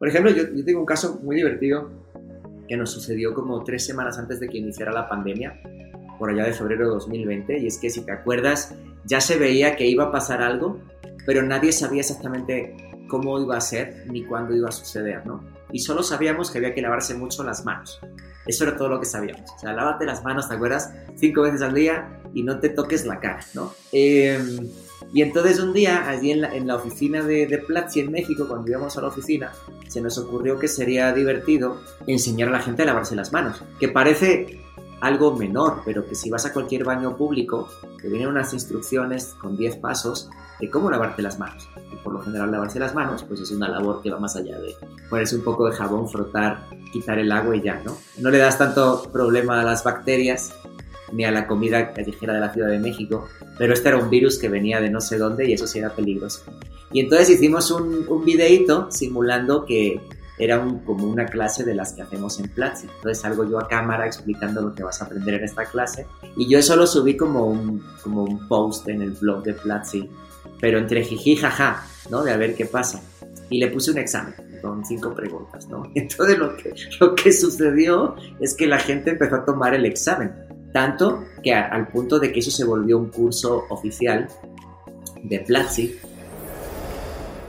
Por ejemplo, yo, yo tengo un caso muy divertido que nos sucedió como tres semanas antes de que iniciara la pandemia, por allá de febrero de 2020, y es que si te acuerdas, ya se veía que iba a pasar algo, pero nadie sabía exactamente cómo iba a ser ni cuándo iba a suceder, ¿no? Y solo sabíamos que había que lavarse mucho las manos. Eso era todo lo que sabíamos. O sea, lávate las manos, ¿te acuerdas? Cinco veces al día y no te toques la cara, ¿no? Em, y entonces un día, allí en la, oficina de, de, en México, cuando íbamos a la oficina, se nos ocurrió que sería divertido enseñar a la gente a lavarse las manos. Que parece algo menor, pero que si vas a cualquier baño público, te vienen unas instrucciones con 10 pasos de cómo lavarte las manos. Y por lo general lavarse las manos, pues es una labor que va más allá de ponerse un poco de jabón, frotar, quitar el agua y ya, ¿no? No le das tanto problema a las bacterias ni a la comida callejera de la Ciudad de México, pero este era un virus que venía de no sé dónde y eso sí era peligroso. Y entonces hicimos un, un videíto simulando que era un, como una clase de las que hacemos en Platzi. Entonces salgo yo a cámara explicando lo que vas a aprender en esta clase y yo eso lo subí como un, como un post en el blog de Platzi, pero entre jiji jaja, ¿no? De a ver qué pasa. Y le puse un examen con cinco preguntas, ¿no? Entonces lo que, lo que sucedió es que la gente empezó a tomar el examen, tanto que a, al punto de que eso se volvió un curso oficial de Platzi,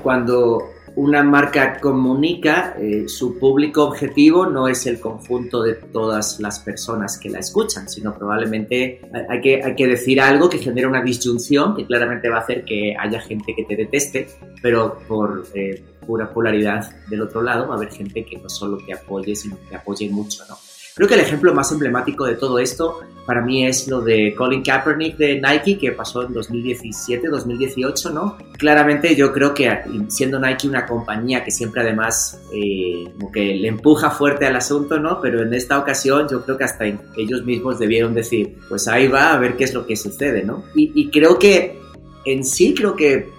cuando una marca comunica, eh, su público objetivo no es el conjunto de todas las personas que la escuchan, sino probablemente hay que, hay que decir algo que genere una disyunción, que claramente va a hacer que haya gente que te deteste, pero por eh, pura polaridad del otro lado va a haber gente que no solo te apoye, sino que te apoye mucho, ¿no? Creo que el ejemplo más emblemático de todo esto para mí es lo de Colin Kaepernick de Nike que pasó en 2017, 2018, ¿no? Claramente yo creo que siendo Nike una compañía que siempre además eh, como que le empuja fuerte al asunto, ¿no? Pero en esta ocasión yo creo que hasta ellos mismos debieron decir, pues ahí va a ver qué es lo que sucede, ¿no? Y, y creo que en sí creo que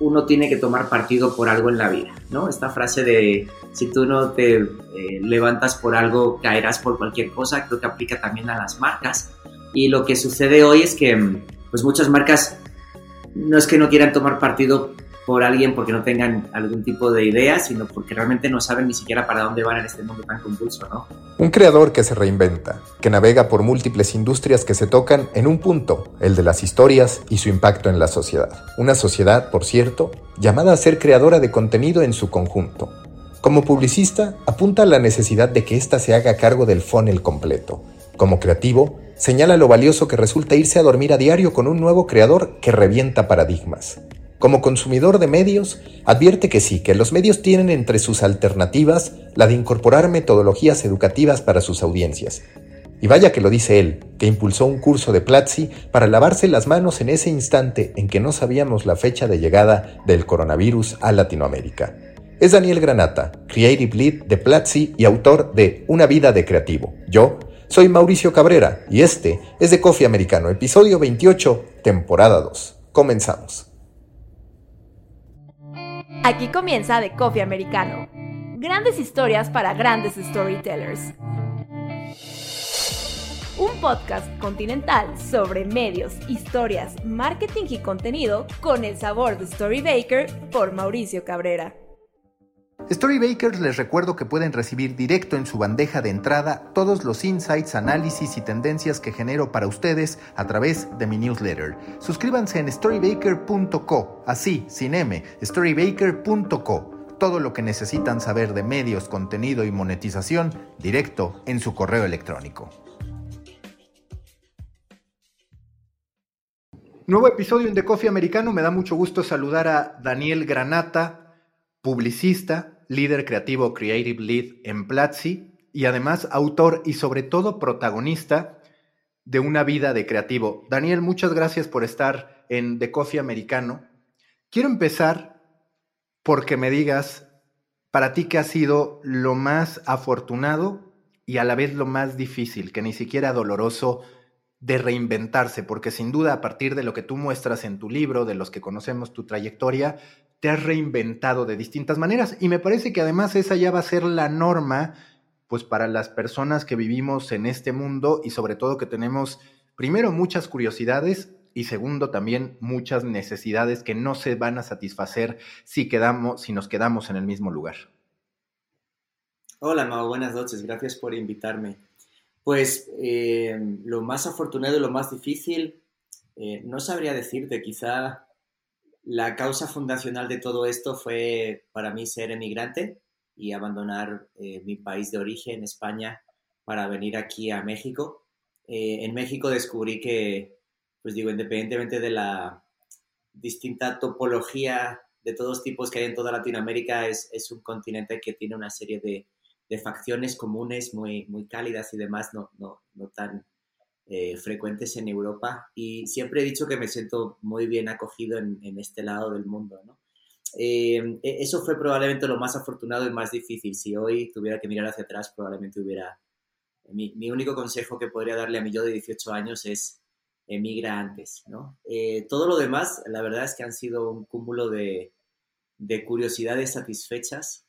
uno tiene que tomar partido por algo en la vida, ¿no? Esta frase de si tú no te eh, levantas por algo, caerás por cualquier cosa, creo que aplica también a las marcas. Y lo que sucede hoy es que pues muchas marcas no es que no quieran tomar partido por alguien porque no tengan algún tipo de idea, sino porque realmente no saben ni siquiera para dónde van en este mundo tan convulso, ¿no? Un creador que se reinventa, que navega por múltiples industrias que se tocan en un punto, el de las historias y su impacto en la sociedad. Una sociedad, por cierto, llamada a ser creadora de contenido en su conjunto. Como publicista, apunta a la necesidad de que ésta se haga cargo del funnel completo. Como creativo, señala lo valioso que resulta irse a dormir a diario con un nuevo creador que revienta paradigmas. Como consumidor de medios, advierte que sí, que los medios tienen entre sus alternativas la de incorporar metodologías educativas para sus audiencias. Y vaya que lo dice él, que impulsó un curso de Platzi para lavarse las manos en ese instante en que no sabíamos la fecha de llegada del coronavirus a Latinoamérica. Es Daniel Granata, Creative Lead de Platzi y autor de Una vida de creativo. Yo soy Mauricio Cabrera y este es de Coffee Americano, episodio 28, temporada 2. Comenzamos. Aquí comienza The Coffee Americano. Grandes historias para grandes storytellers. Un podcast continental sobre medios, historias, marketing y contenido con el sabor de Storybaker por Mauricio Cabrera. Storybakers les recuerdo que pueden recibir directo en su bandeja de entrada todos los insights, análisis y tendencias que genero para ustedes a través de mi newsletter. Suscríbanse en storybaker.co, así, sin M, storybaker.co. Todo lo que necesitan saber de medios, contenido y monetización directo en su correo electrónico. Nuevo episodio en The Coffee Americano. Me da mucho gusto saludar a Daniel Granata, publicista, líder creativo Creative Lead en Platzi y además autor y sobre todo protagonista de una vida de creativo. Daniel, muchas gracias por estar en The Coffee Americano. Quiero empezar porque me digas para ti qué ha sido lo más afortunado y a la vez lo más difícil, que ni siquiera doloroso de reinventarse, porque sin duda a partir de lo que tú muestras en tu libro, de los que conocemos tu trayectoria, te has reinventado de distintas maneras y me parece que además esa ya va a ser la norma pues para las personas que vivimos en este mundo y sobre todo que tenemos primero muchas curiosidades y segundo también muchas necesidades que no se van a satisfacer si quedamos si nos quedamos en el mismo lugar. Hola, Mau, buenas noches. Gracias por invitarme. Pues eh, lo más afortunado y lo más difícil, eh, no sabría decirte, quizá la causa fundacional de todo esto fue para mí ser emigrante y abandonar eh, mi país de origen, España, para venir aquí a México. en México descubrí que, pues digo, independientemente de la distinta topología de todos tipos que hay en toda Latinoamérica, es, es un continente que tiene una serie de, de, facciones comunes muy, muy cálidas y demás, no, no, no tan eh, frecuentes en Europa. Y siempre he dicho que me siento muy bien acogido en, en este lado del mundo. ¿no? Eh, e, eso fue probablemente lo más afortunado y más difícil. Si hoy tuviera que mirar hacia atrás, probablemente hubiera... Mi, mi único consejo que podría darle a mi yo de 18 años es emigra antes, ¿no? Eh, todo lo demás, la verdad es que han sido un cúmulo de, de curiosidades satisfechas.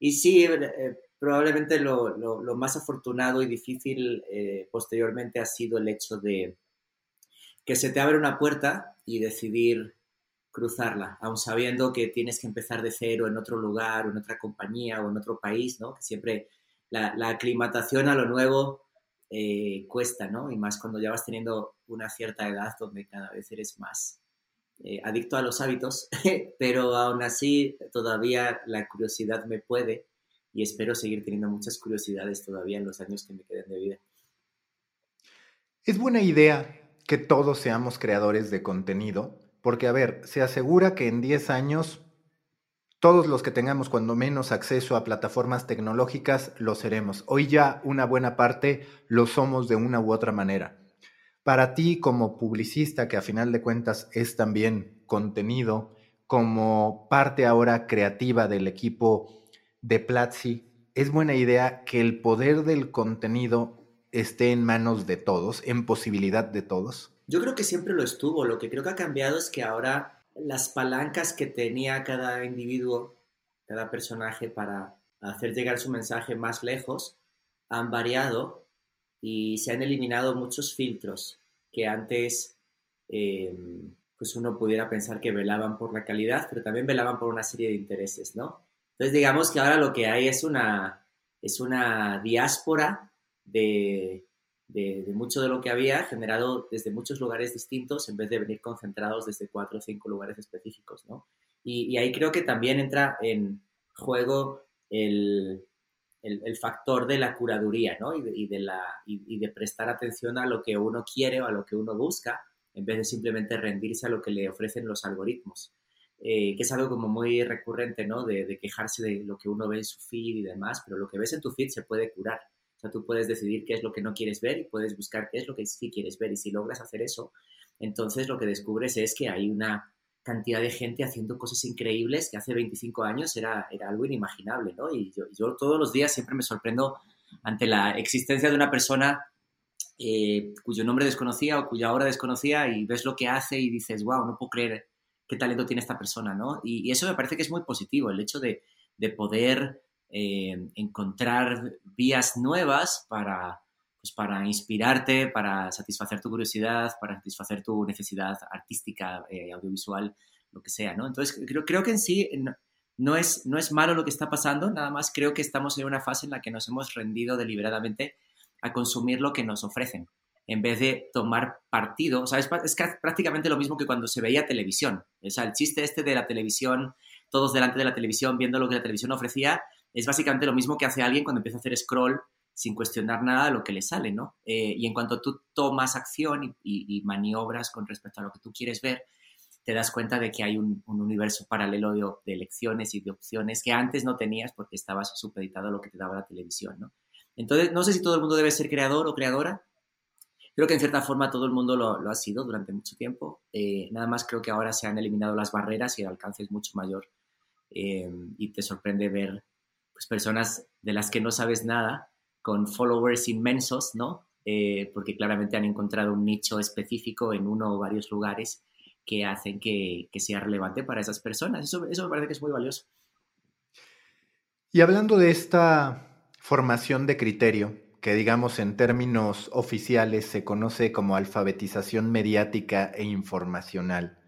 Eh, y sí, eh, probablemente lo, lo, más afortunado y difícil eh, posteriormente ha sido el hecho de que se te abre una puerta y decidir cruzarla, aun sabiendo que tienes que empezar de cero en otro lugar en otra compañía o en otro país, ¿no? Que siempre la, la aclimatación a lo nuevo cuesta, ¿no? Y más cuando ya vas teniendo una cierta edad donde cada vez eres más, eh, adicto a los hábitos, pero aún así todavía la curiosidad me puede y espero seguir teniendo muchas curiosidades todavía en los años que me queden de vida. Es buena idea que todos seamos creadores de contenido, porque a ver, se asegura que en 10 años todos los que tengamos cuando menos acceso a plataformas tecnológicas lo seremos. Hoy ya una buena parte lo somos de una u otra manera. Para ti como publicista, que a final de cuentas es también contenido, como parte ahora creativa del equipo de Platzi, ¿es buena idea que el poder del contenido esté en manos de todos, en posibilidad de todos? Yo creo que siempre lo estuvo. Lo que creo que ha cambiado es que ahora las palancas que tenía cada individuo, cada personaje para hacer llegar su mensaje más lejos, han variado y se han eliminado muchos filtros que antes eh, pues uno pudiera pensar que velaban por la calidad, pero también velaban por una serie de intereses, ¿no? Entonces digamos que ahora lo que hay es una, es una diáspora de, de, mucho de lo que había generado desde muchos lugares distintos en vez de venir concentrados desde cuatro o cinco lugares específicos, ¿no? y ahí creo que también entra en juego el, el, factor de la curaduría, ¿no? Y de, de prestar atención a lo que uno quiere o a lo que uno busca, en vez de simplemente rendirse a lo que le ofrecen los algoritmos. Eh, que es algo como muy recurrente, ¿no? De, quejarse de lo que uno ve en su feed y demás, pero lo que ves en tu feed se puede curar. O sea, tú puedes decidir qué es lo que no quieres ver y puedes buscar qué es lo que sí quieres ver. Y si logras hacer eso, entonces lo que descubres es que hay una cantidad de gente haciendo cosas increíbles que hace 25 años era, era algo inimaginable, ¿no? Y yo, todos los días siempre me sorprendo ante la existencia de una persona eh, cuyo nombre desconocía o cuya obra desconocía y ves lo que hace y dices, wow, no puedo creer qué talento tiene esta persona, ¿no? Y, eso me parece que es muy positivo, el hecho de, poder eh, encontrar vías nuevas para, pues para inspirarte, para satisfacer tu curiosidad, para satisfacer tu necesidad artística, eh, audiovisual, lo que sea, ¿no? Entonces, creo, creo que en sí no, es, no es malo lo que está pasando, nada más creo que estamos en una fase en la que nos hemos rendido deliberadamente a consumir lo que nos ofrecen, en vez de tomar partido. O sea, es, es prácticamente lo mismo que cuando se veía televisión. O el chiste este de la televisión, todos delante de la televisión viendo lo que la televisión ofrecía, es básicamente lo mismo que hace alguien cuando empieza a hacer scroll sin cuestionar nada de lo que le sale, ¿no? Eh, y en cuanto tú tomas acción y, maniobras con respecto a lo que tú quieres ver, te das cuenta de que hay un, universo paralelo de, elecciones y de opciones que antes no tenías porque estabas supeditado a lo que te daba la televisión, ¿no? Entonces, no sé si todo el mundo debe ser creador o creadora. Creo que en cierta forma todo el mundo lo, ha sido durante mucho tiempo. Eh, nada más creo que ahora se han eliminado las barreras y el alcance es mucho mayor. Eh, y te sorprende ver pues, personas de las que no sabes nada con followers inmensos, ¿no? Eh, porque claramente han encontrado un nicho específico en uno o varios lugares que hacen que, sea relevante para esas personas. Eso, eso, me parece que es muy valioso. Y hablando de esta formación de criterio, que digamos en términos oficiales se conoce como alfabetización mediática e informacional,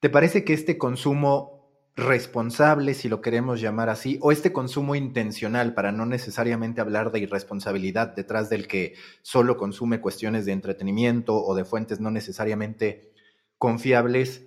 ¿te parece que este consumo responsable, si lo queremos llamar así, o este consumo intencional, para no necesariamente hablar de irresponsabilidad detrás del que solo consume cuestiones de entretenimiento o de fuentes no necesariamente confiables,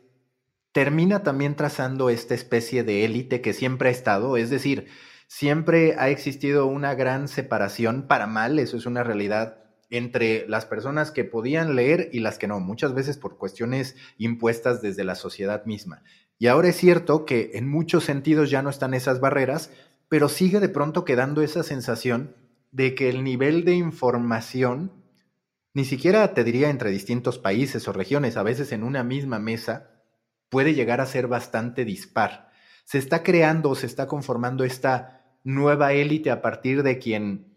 termina también trazando esta especie de élite que siempre ha estado, es decir, siempre ha existido una gran separación para mal, eso es una realidad entre las personas que podían leer y las que no, muchas veces por cuestiones impuestas desde la sociedad misma. Y ahora es cierto que en muchos sentidos ya no están esas barreras, pero sigue de pronto quedando esa sensación de que el nivel de información, ni siquiera te diría entre distintos países o regiones, a veces en una misma mesa, puede llegar a ser bastante dispar. Se está creando, se está conformando esta nueva élite a partir de quien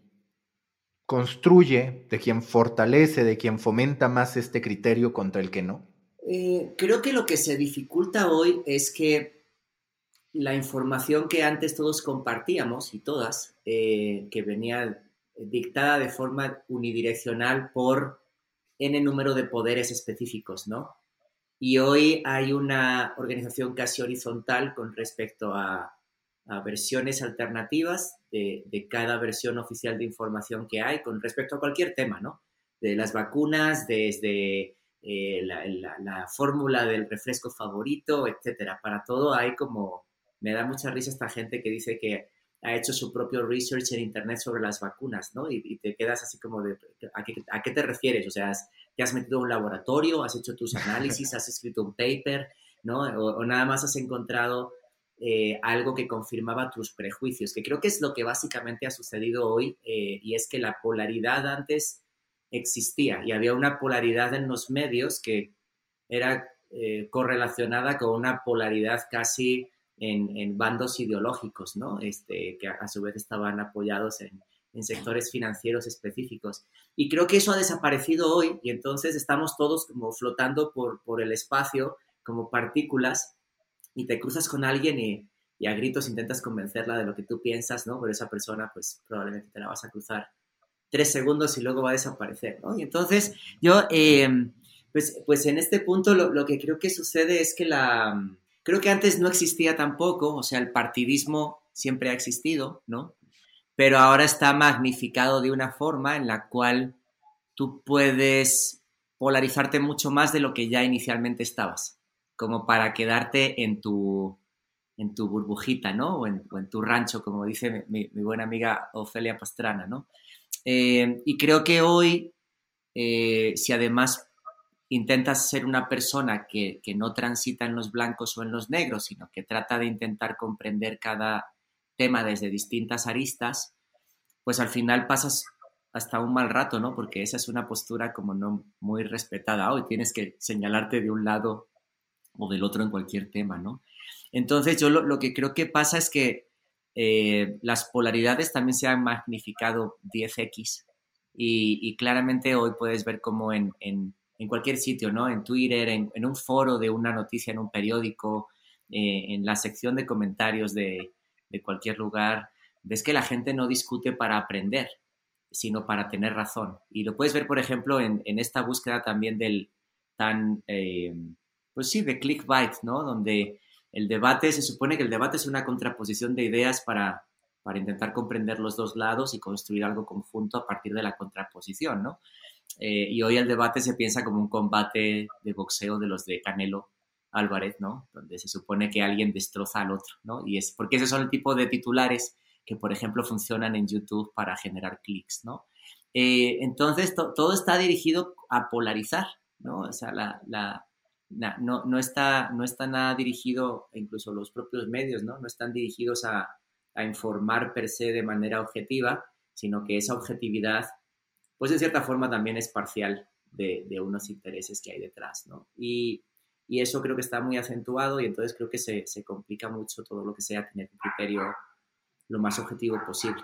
construye, de quien fortalece, de quien fomenta más este criterio contra el que no? Eh, creo que lo que se dificulta hoy es que la información que antes todos compartíamos y todas, eh, que venía dictada de forma unidireccional por n número de poderes específicos, ¿no? Y hoy hay una organización casi horizontal con respecto a a versiones alternativas de, cada versión oficial de información que hay con respecto a cualquier tema, ¿no? De las vacunas, desde eh, la, fórmula del refresco favorito, etcétera. Para todo hay como, me da mucha risa esta gente que dice que ha hecho su propio research en internet sobre las vacunas, ¿no? Y, te quedas así como de, ¿a qué, te refieres? O sea, ¿te has metido a un laboratorio, has hecho tus análisis, has escrito un paper, ¿no? o nada más has encontrado eh, algo que confirmaba tus prejuicios, que creo que es lo que básicamente ha sucedido hoy, eh, y es que la polaridad antes existía y había una polaridad en los medios que era eh, correlacionada con una polaridad casi en, bandos ideológicos, ¿no? Este, que a, su vez estaban apoyados en, sectores financieros específicos. Y creo que eso ha desaparecido hoy y entonces estamos todos como flotando por, por el espacio como partículas y te cruzas con alguien y, a gritos intentas convencerla de lo que tú piensas, ¿no? Pero esa persona, pues probablemente te la vas a cruzar tres segundos y luego va a desaparecer, ¿no? Y entonces yo, eh, pues, pues en este punto lo, que creo que sucede es que la, creo que antes no existía tampoco, o sea, el partidismo siempre ha existido, ¿no? Pero ahora está magnificado de una forma en la cual tú puedes polarizarte mucho más de lo que ya inicialmente estabas como para quedarte en tu, en tu burbujita, ¿no? O en, tu rancho, como dice mi, buena amiga Ofelia Pastrana, ¿no? Eh, y creo que hoy, eh, si además intentas ser una persona que, que, no transita en los blancos o en los negros, sino que trata de intentar comprender cada tema desde distintas aristas, pues al final pasas hasta un mal rato, ¿no? Porque esa es una postura como no muy respetada hoy. Tienes que señalarte de un lado o del otro en cualquier tema, ¿no? Entonces yo lo, que creo que pasa es que eh, las polaridades también se han magnificado 10x y, claramente hoy puedes ver como en, cualquier sitio, ¿no? En Twitter, en, un foro de una noticia en un periódico, eh, en la sección de comentarios de, cualquier lugar, ves que la gente no discute para aprender, sino para tener razón. Y lo puedes ver, por ejemplo, en, esta búsqueda también del tan... Eh, pues sí, de clickbait, ¿no? Donde el debate, se supone que el debate es una contraposición de ideas para, para intentar comprender los dos lados y construir algo conjunto a partir de la contraposición, ¿no? Eh, y hoy el debate se piensa como un combate de boxeo de los de Canelo Álvarez, ¿no? Donde se supone que alguien destroza al otro, ¿no? Y es porque esos son el tipo de titulares que, por ejemplo, funcionan en YouTube para generar clics, ¿no? Eh, entonces, todo está dirigido a polarizar, ¿no? O sea, la, no, no, está, no está nada dirigido, incluso los propios medios, ¿no? No están dirigidos a, informar per se de manera objetiva, sino que esa objetividad, pues en cierta forma también es parcial de, unos intereses que hay detrás, ¿no? Y, eso creo que está muy acentuado y entonces creo que se, se complica mucho todo lo que sea tener un criterio lo más objetivo posible.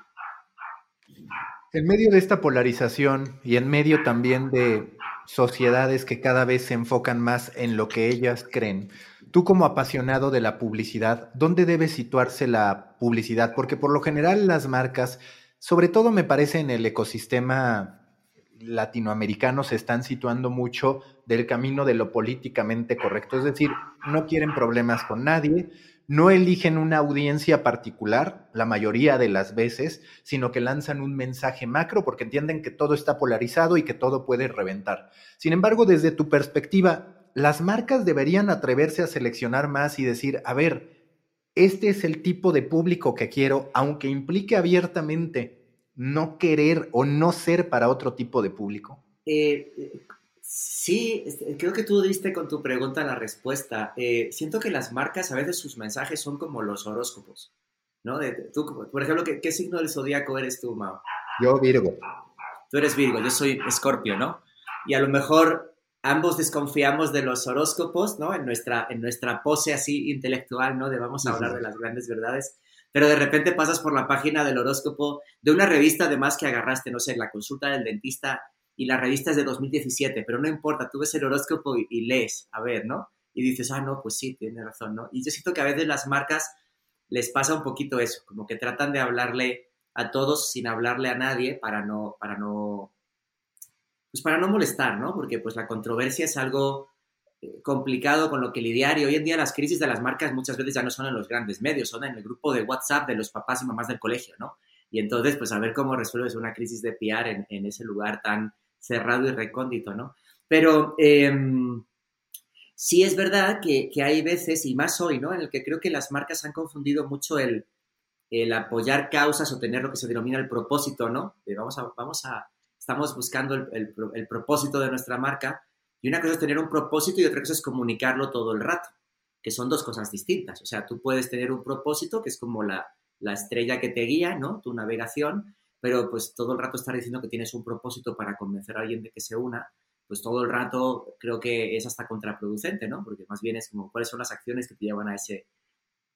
En medio de esta polarización y en medio también de sociedades que cada vez se enfocan más en lo que ellas creen, tú como apasionado de la publicidad, ¿dónde debe situarse la publicidad? Porque por lo general las marcas, sobre todo me parece en el ecosistema latinoamericanos se están situando mucho del camino de lo políticamente correcto, es decir, no quieren problemas con nadie, no eligen una audiencia particular la mayoría de las veces, sino que lanzan un mensaje macro porque entienden que todo está polarizado y que todo puede reventar. Sin embargo, desde tu perspectiva, las marcas deberían atreverse a seleccionar más y decir, a ver, este es el tipo de público que quiero, aunque implique abiertamente no querer o no ser para otro tipo de público? Eh, sí, creo que tú diste con tu pregunta la respuesta. Eh, siento que las marcas a veces sus mensajes son como los horóscopos, ¿no? tú, por ejemplo, ¿qué, signo del zodiaco eres tú, Mao? Yo, Virgo. Tú eres Virgo, yo soy Escorpio, ¿no? Y a lo mejor ambos desconfiamos de los horóscopos, ¿no? En nuestra, en nuestra pose así intelectual, ¿no? De vamos a hablar de las grandes verdades pero de repente pasas por la página del horóscopo de una revista además que agarraste, no sé, la consulta del dentista y la revista es de 2017, pero no importa, tú ves el horóscopo y, lees, a ver, ¿no? Y dices, ah, no, pues sí, tiene razón, ¿no? Y yo siento que a veces las marcas les pasa un poquito eso, como que tratan de hablarle a todos sin hablarle a nadie para no, para no, pues para no molestar, ¿no? Porque pues la controversia es algo complicado con lo que lidiar y hoy en día las crisis de las marcas muchas veces ya no son en los grandes medios, son en el grupo de WhatsApp de los papás y mamás del colegio, ¿no? Y entonces, pues a ver cómo resuelves una crisis de PR en, ese lugar tan cerrado y recóndito, ¿no? Pero em, sí es verdad que, hay veces, y más hoy, ¿no? En el que creo que las marcas han confundido mucho el, el apoyar causas o tener lo que se denomina el propósito, ¿no? De vamos a, vamos a, estamos buscando el, el propósito de nuestra marca, y una cosa es tener un propósito y otra cosa es comunicarlo todo el rato, que son dos cosas distintas. O sea, tú puedes tener un propósito, que es como la, estrella que te guía, ¿no? Tu navegación, pero pues todo el rato estar diciendo que tienes un propósito para convencer a alguien de que se una, pues todo el rato creo que es hasta contraproducente, ¿no? Porque más bien es como cuáles son las acciones que te llevan a ese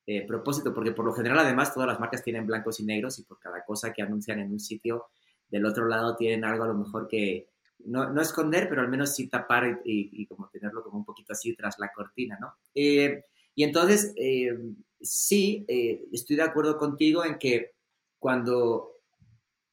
eh, propósito, porque por lo general además todas las marcas tienen blancos y negros y por cada cosa que anuncian en un sitio, del otro lado tienen algo a lo mejor que, no, esconder, pero al menos sí tapar y, como tenerlo como un poquito así tras la cortina, ¿no? Eh, y entonces, eh, sí, eh, estoy de acuerdo contigo en que cuando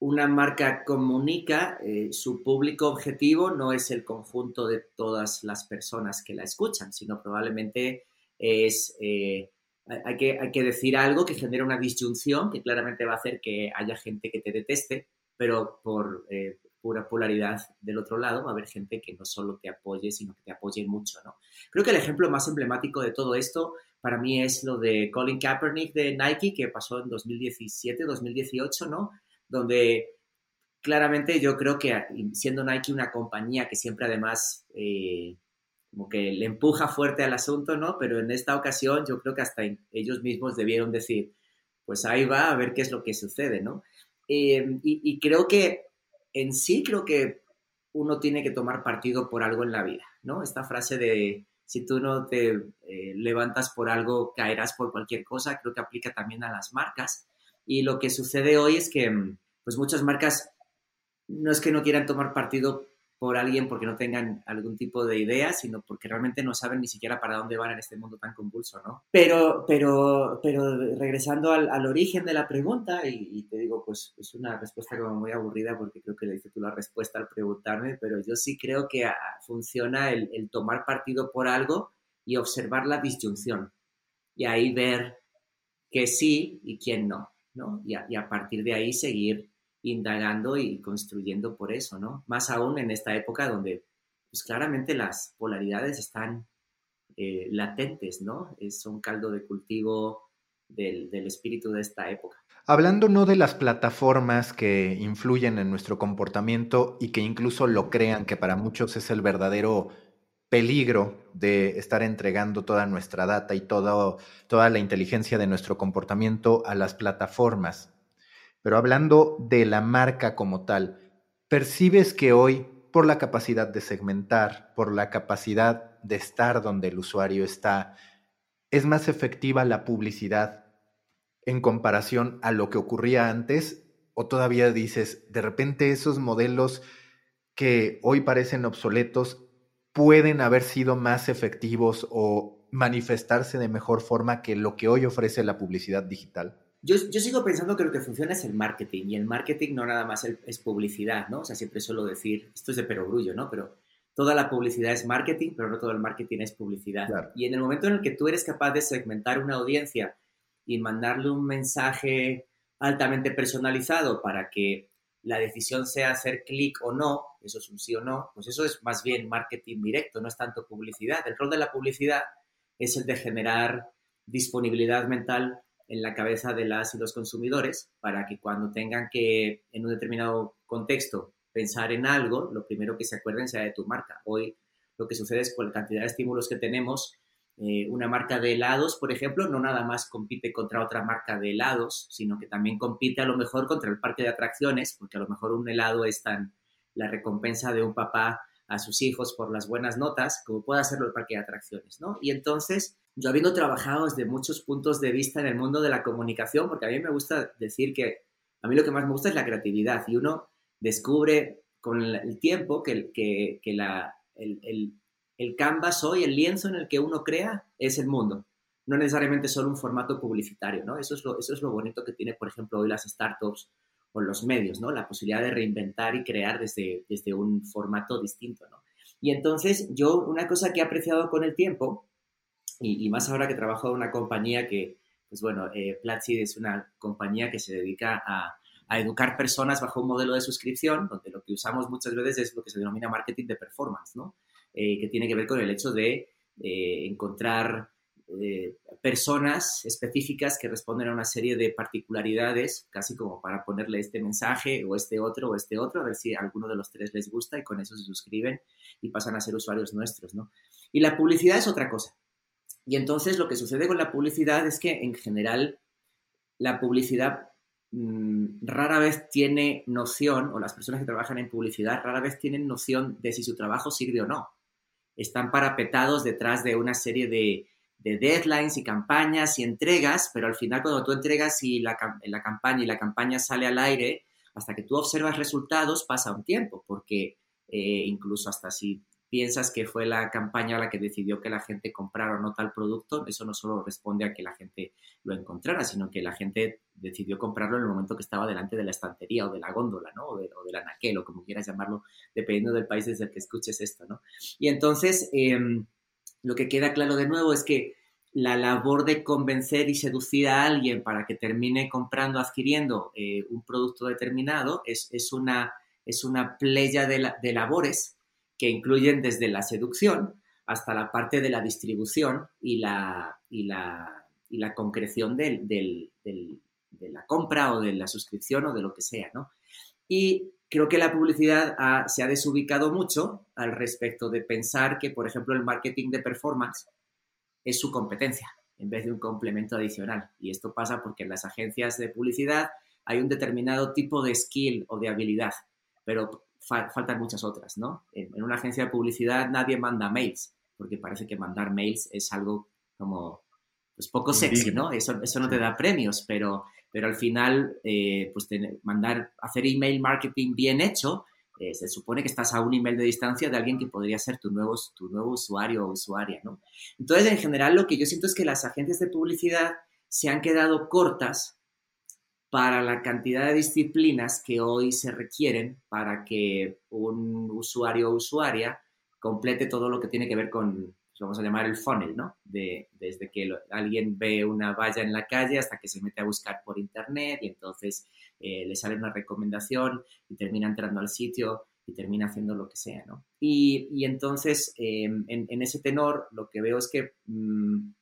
una marca comunica, su público objetivo no es el conjunto de todas las personas que la escuchan, sino probablemente es... hay, que, hay que decir algo que genera una disyunción que claramente va a hacer que haya gente que te deteste, pero por pura polaridad del otro lado, va a haber gente que no solo te apoye, sino que te apoye mucho, ¿no? Creo que el ejemplo más emblemático de todo esto para mí es lo de Colin Kaepernick de Nike, que pasó en 2017, 2018, ¿no? Donde claramente yo creo que siendo Nike una compañía que siempre además eh, como que le empuja fuerte al asunto, ¿no? Pero en esta ocasión yo creo que hasta ellos mismos debieron decir, pues ahí va a ver qué es lo que sucede, ¿no? Eh, y creo que en sí creo que uno tiene que tomar partido por algo en la vida, ¿no? Esta frase de si tú no te eh, levantas por algo, caerás por cualquier cosa, creo que aplica también a las marcas. Y lo que sucede hoy es que, pues muchas marcas no es que no quieran tomar partido por alguien porque no tengan algún tipo de idea, sino porque realmente no saben ni siquiera para dónde van en este mundo tan convulso, ¿no? Pero, pero, pero regresando al, al origen de la pregunta, y, te digo, pues es una respuesta como muy aburrida porque creo que le dices tú la respuesta al preguntarme, pero yo sí creo que ah, funciona el, el tomar partido por algo y observar la disyunción y ahí ver que sí y quién no, y a partir de ahí seguir indagando y construyendo por eso, ¿no? Más aún en esta época donde, pues claramente las polaridades están eh, latentes, ¿no? Es un caldo de cultivo del, del espíritu de esta época. Hablando no de las plataformas que influyen en nuestro comportamiento y que incluso lo crean, que para muchos es el verdadero peligro de estar entregando toda nuestra data y toda la inteligencia de nuestro comportamiento a las plataformas. Pero hablando de la marca como tal, ¿percibes que hoy, por la capacidad de segmentar, por la capacidad de estar donde el usuario está, es más efectiva la publicidad en comparación a lo que ocurría antes? ¿O todavía dices, de repente esos modelos que hoy parecen obsoletos pueden haber sido más efectivos o manifestarse de mejor forma que lo que hoy ofrece la publicidad digital? Yo, yo, sigo pensando que lo que funciona es el marketing y el marketing no nada más es publicidad, ¿no? O sea, siempre suelo decir, esto es de perogrullo, ¿no? Pero toda la publicidad es marketing, pero no todo el marketing es publicidad. Y en el momento en el que tú eres capaz de segmentar una audiencia y mandarle un mensaje altamente personalizado para que la decisión sea hacer clic o no, eso es un sí o no, pues eso es más bien marketing directo, no es tanto publicidad. El rol de la publicidad es el de generar disponibilidad mental en la cabeza de las y los consumidores para que cuando tengan que, en un determinado contexto, pensar en algo, lo primero que se acuerden sea de tu marca. Hoy lo que sucede es con la cantidad de estímulos que tenemos, eh, una marca de helados, por ejemplo, no nada más compite contra otra marca de helados, sino que también compite a lo mejor contra el parque de atracciones, porque a lo mejor un helado es tan la recompensa de un papá a sus hijos por las buenas notas, como puede hacerlo el parque de atracciones, ¿no? Y entonces, yo habiendo trabajado desde muchos puntos de vista en el mundo de la comunicación, porque a mí me gusta decir que a mí lo que más me gusta es la creatividad y uno descubre con el tiempo que, que, que la, el, el, el, canvas hoy, el lienzo en el que uno crea, es el mundo. No necesariamente solo un formato publicitario, ¿no? Eso es lo, eso es lo bonito que tiene, por ejemplo, hoy las startups o los medios, ¿no? La posibilidad de reinventar y crear desde, desde un formato distinto, ¿no? Y entonces yo, una cosa que he apreciado con el tiempo, y, más ahora que trabajo en una compañía que, pues bueno, eh, Platzi es una compañía que se dedica a a educar personas bajo un modelo de suscripción, donde lo que usamos muchas veces es lo que se denomina marketing de performance, ¿no? Eh, que tiene que ver con el hecho de eh, encontrar eh, personas específicas que responden a una serie de particularidades, casi como para ponerle este mensaje o este otro o este otro, a ver si alguno de los tres les gusta y con eso se suscriben y pasan a ser usuarios nuestros, ¿no? Y la publicidad es otra cosa. Y entonces lo que sucede con la publicidad es que en general la publicidad Mm, rara vez tiene noción, o las personas que trabajan en publicidad rara vez tienen noción de si su trabajo sirve o no. Están parapetados detrás de una serie de, deadlines y campañas y entregas, pero al final cuando tú entregas y la, la campaña y la campaña sale al aire, hasta que tú observas resultados pasa un tiempo, porque eh, incluso hasta si piensas que fue la campaña la que decidió que la gente comprara o no tal producto, eso no solo responde a que la gente lo encontrara, sino que la gente decidió comprarlo en el momento que estaba delante de la estantería o de la góndola, ¿no? O, de, o del o como quieras llamarlo, dependiendo del país desde el que escuches esto, ¿no? Y entonces, em, lo que queda claro de nuevo es que la labor de convencer y seducir a alguien para que termine comprando, adquiriendo eh, un producto determinado, es, es, una, es una playa de, labores que incluyen desde la seducción hasta la parte de la distribución y la, y la, y la concreción de la compra o de la suscripción o de lo que sea, ¿no? Y creo que la publicidad se ha desubicado mucho al respecto de pensar que, por ejemplo, el marketing de performance es su competencia en vez de un complemento adicional. Y esto pasa porque en las agencias de publicidad hay un determinado tipo de skill o de habilidad, pero faltan muchas otras, ¿no? En, una agencia de publicidad nadie manda mails, porque parece que mandar mails es algo como, pues poco sexy, ¿no? Eso, eso no te da premios, pero, pero al final, eh, pues mandar, hacer email marketing bien hecho, eh, se supone que estás a un email de distancia de alguien que podría ser tu nuevo, tu nuevo usuario o usuaria, ¿no? Entonces, en general, lo que yo siento es que las agencias de publicidad se han quedado cortas para la cantidad de disciplinas que hoy se requieren para que un usuario o usuaria complete todo lo que tiene que ver con, vamos a llamar el funnel, ¿no? De, desde que alguien ve una valla en la calle hasta que se mete a buscar por internet y entonces eh, le sale una recomendación y termina entrando al sitio y termina haciendo lo que sea, ¿no? Y, entonces, em, en, ese tenor, lo que veo es que... Mm,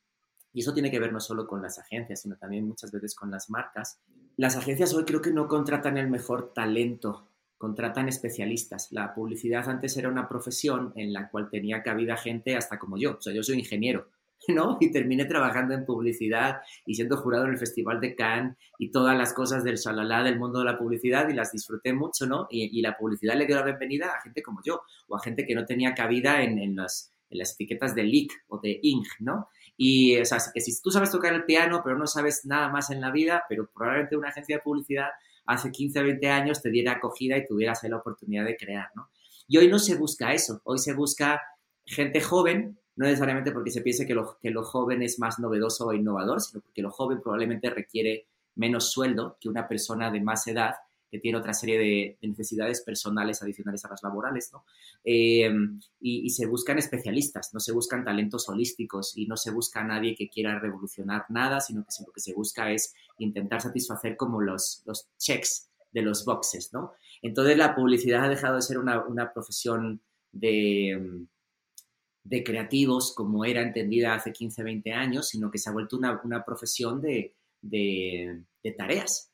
y eso tiene que ver no solo con las agencias, sino también muchas veces con las marcas. Las agencias hoy creo que no contratan el mejor talento, contratan especialistas. La publicidad antes era una profesión en la cual tenía cabida gente hasta como yo. O sea, yo soy ingeniero, ¿no? Y terminé trabajando en publicidad y siendo jurado en el Festival de Cannes y todas las cosas del shalala del mundo de la publicidad y las disfruté mucho, ¿no? Y, la publicidad le dio la bienvenida a gente como yo o a gente que no tenía cabida en, en las, en las etiquetas de leak o de ing, ¿no? Y, o sea, que si tú sabes tocar el piano, pero no sabes nada más en la vida, pero probablemente una agencia de publicidad hace 15 o 20 años te diera acogida y tuvieras la oportunidad de crear, ¿no? Y hoy no se busca eso, hoy se busca gente joven, no necesariamente porque se piense que lo, joven es más novedoso o innovador, sino porque lo joven probablemente requiere menos sueldo que una persona de más edad que tiene otra serie de, necesidades personales adicionales a las laborales, ¿no? Eh, y, se buscan especialistas, no se buscan talentos holísticos y no se busca a nadie que quiera revolucionar nada, sino que lo que se busca es intentar satisfacer como los, checks de los boxes, ¿no? Entonces la publicidad ha dejado de ser una, profesión de, de, creativos como era entendida hace 15, 20 años, sino que se ha vuelto una, profesión de, de, tareas,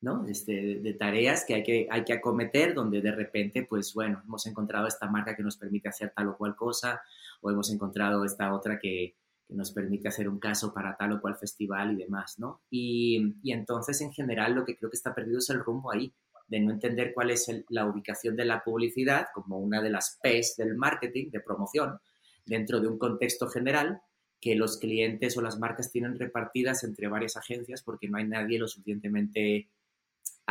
¿no? Este, de tareas que hay, que hay que acometer donde de repente, pues bueno, hemos encontrado esta marca que nos permite hacer tal o cual cosa o hemos encontrado esta otra que, nos permite hacer un caso para tal o cual festival y demás, ¿no? Y, entonces, en general, lo que creo que está perdido es el rumbo ahí, de no entender cuál es la ubicación de la publicidad como una de las P's del marketing, de promoción, dentro de un contexto general que los clientes o las marcas tienen repartidas entre varias agencias porque no hay nadie lo suficientemente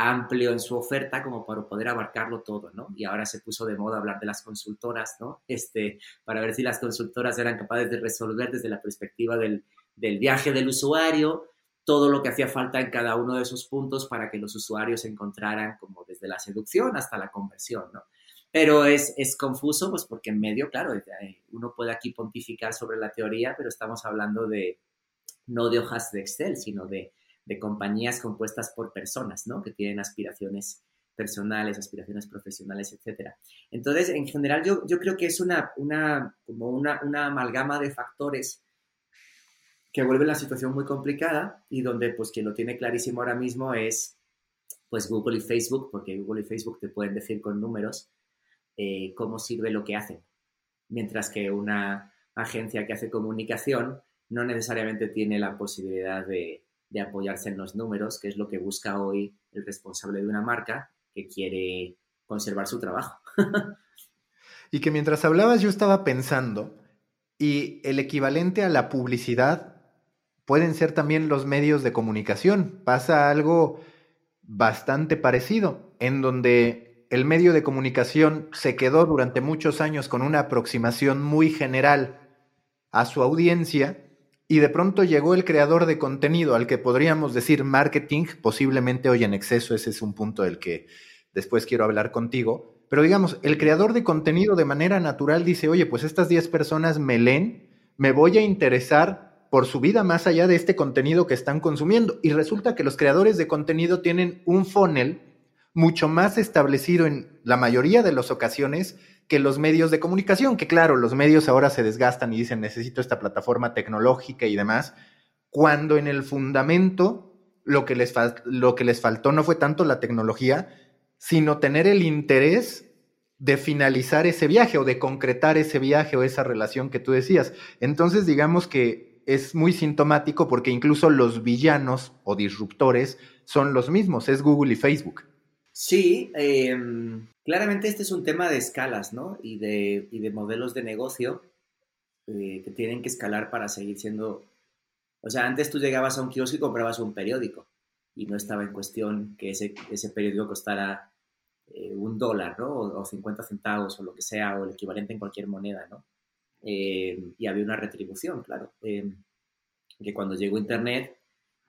amplio en su oferta como para poder abarcarlo todo, ¿no? Y ahora se puso de moda hablar de las consultoras, ¿no? Este, para ver si las consultoras eran capaces de resolver desde la perspectiva del, viaje del usuario todo lo que hacía falta en cada uno de esos puntos para que los usuarios encontraran como desde la seducción hasta la conversión, ¿no? Pero es, es confuso, pues porque en medio, claro, eh, uno puede aquí pontificar sobre la teoría, pero estamos hablando de, no de hojas de Excel, sino de de compañías compuestas por personas, ¿no? Que tienen aspiraciones personales, aspiraciones profesionales, etc. Entonces, en general, yo, yo creo que es una, una, como una, una amalgama de factores que vuelven la situación muy complicada y donde, pues, quien lo tiene clarísimo ahora mismo es, pues, Google y Facebook, porque Google y Facebook te pueden decir con números eh, cómo sirve lo que hacen, mientras que una agencia que hace comunicación no necesariamente tiene la posibilidad de, de apoyarse en los números, que es lo que busca hoy el responsable de una marca que quiere conservar su trabajo. y que mientras hablabas yo estaba pensando, y el equivalente a la publicidad pueden ser también los medios de comunicación. Pasa algo bastante parecido, en donde el medio de comunicación se quedó durante muchos años con una aproximación muy general a su audiencia y de pronto llegó el creador de contenido al que podríamos decir marketing, posiblemente hoy en exceso, ese es un punto del que después quiero hablar contigo, pero digamos, el creador de contenido de manera natural dice, oye, pues estas 10 personas me leen, me voy a interesar por su vida más allá de este contenido que están consumiendo. Y resulta que los creadores de contenido tienen un funnel mucho más establecido en la mayoría de las ocasiones que los medios de comunicación, que claro, los medios ahora se desgastan y dicen necesito esta plataforma tecnológica y demás, cuando en el fundamento lo que les, lo que les faltó no fue tanto la tecnología, sino tener el interés de finalizar ese viaje o de concretar ese viaje o esa relación que tú decías. Entonces, digamos que es muy sintomático porque incluso los villanos o disruptores son los mismos, es Google y Facebook. Sí, em, claramente este es un tema de escalas, ¿no? Y de, de modelos de negocio eh, que tienen que escalar para seguir siendo... O sea, antes tú llegabas a un kiosco y comprabas un periódico y no estaba en cuestión que ese, ese periódico costara eh, un dólar, ¿no? O, 50 centavos o lo que sea, o el equivalente en cualquier moneda, ¿no? Em, y había una retribución, claro. Que cuando llegó Internet,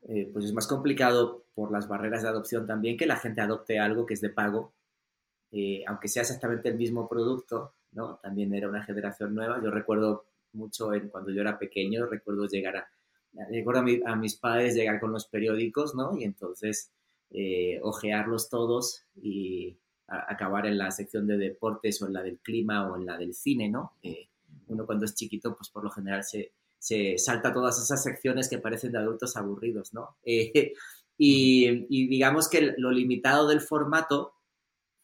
eh, pues es más complicado por las barreras de adopción también que la gente adopte algo que es de pago, eh, aunque sea exactamente el mismo producto, ¿no? También era una generación nueva. Yo recuerdo mucho en, cuando yo era pequeño, recuerdo llegar a, recuerdo a, mis padres llegar con los periódicos, ¿no? Y entonces eh, ojearlos todos y acabar en la sección de deportes o en la del clima o en la del cine, ¿no? uno cuando es chiquito, pues por lo general se, se salta todas esas secciones que parecen de adultos aburridos, ¿no? Eh, y, digamos que lo limitado del formato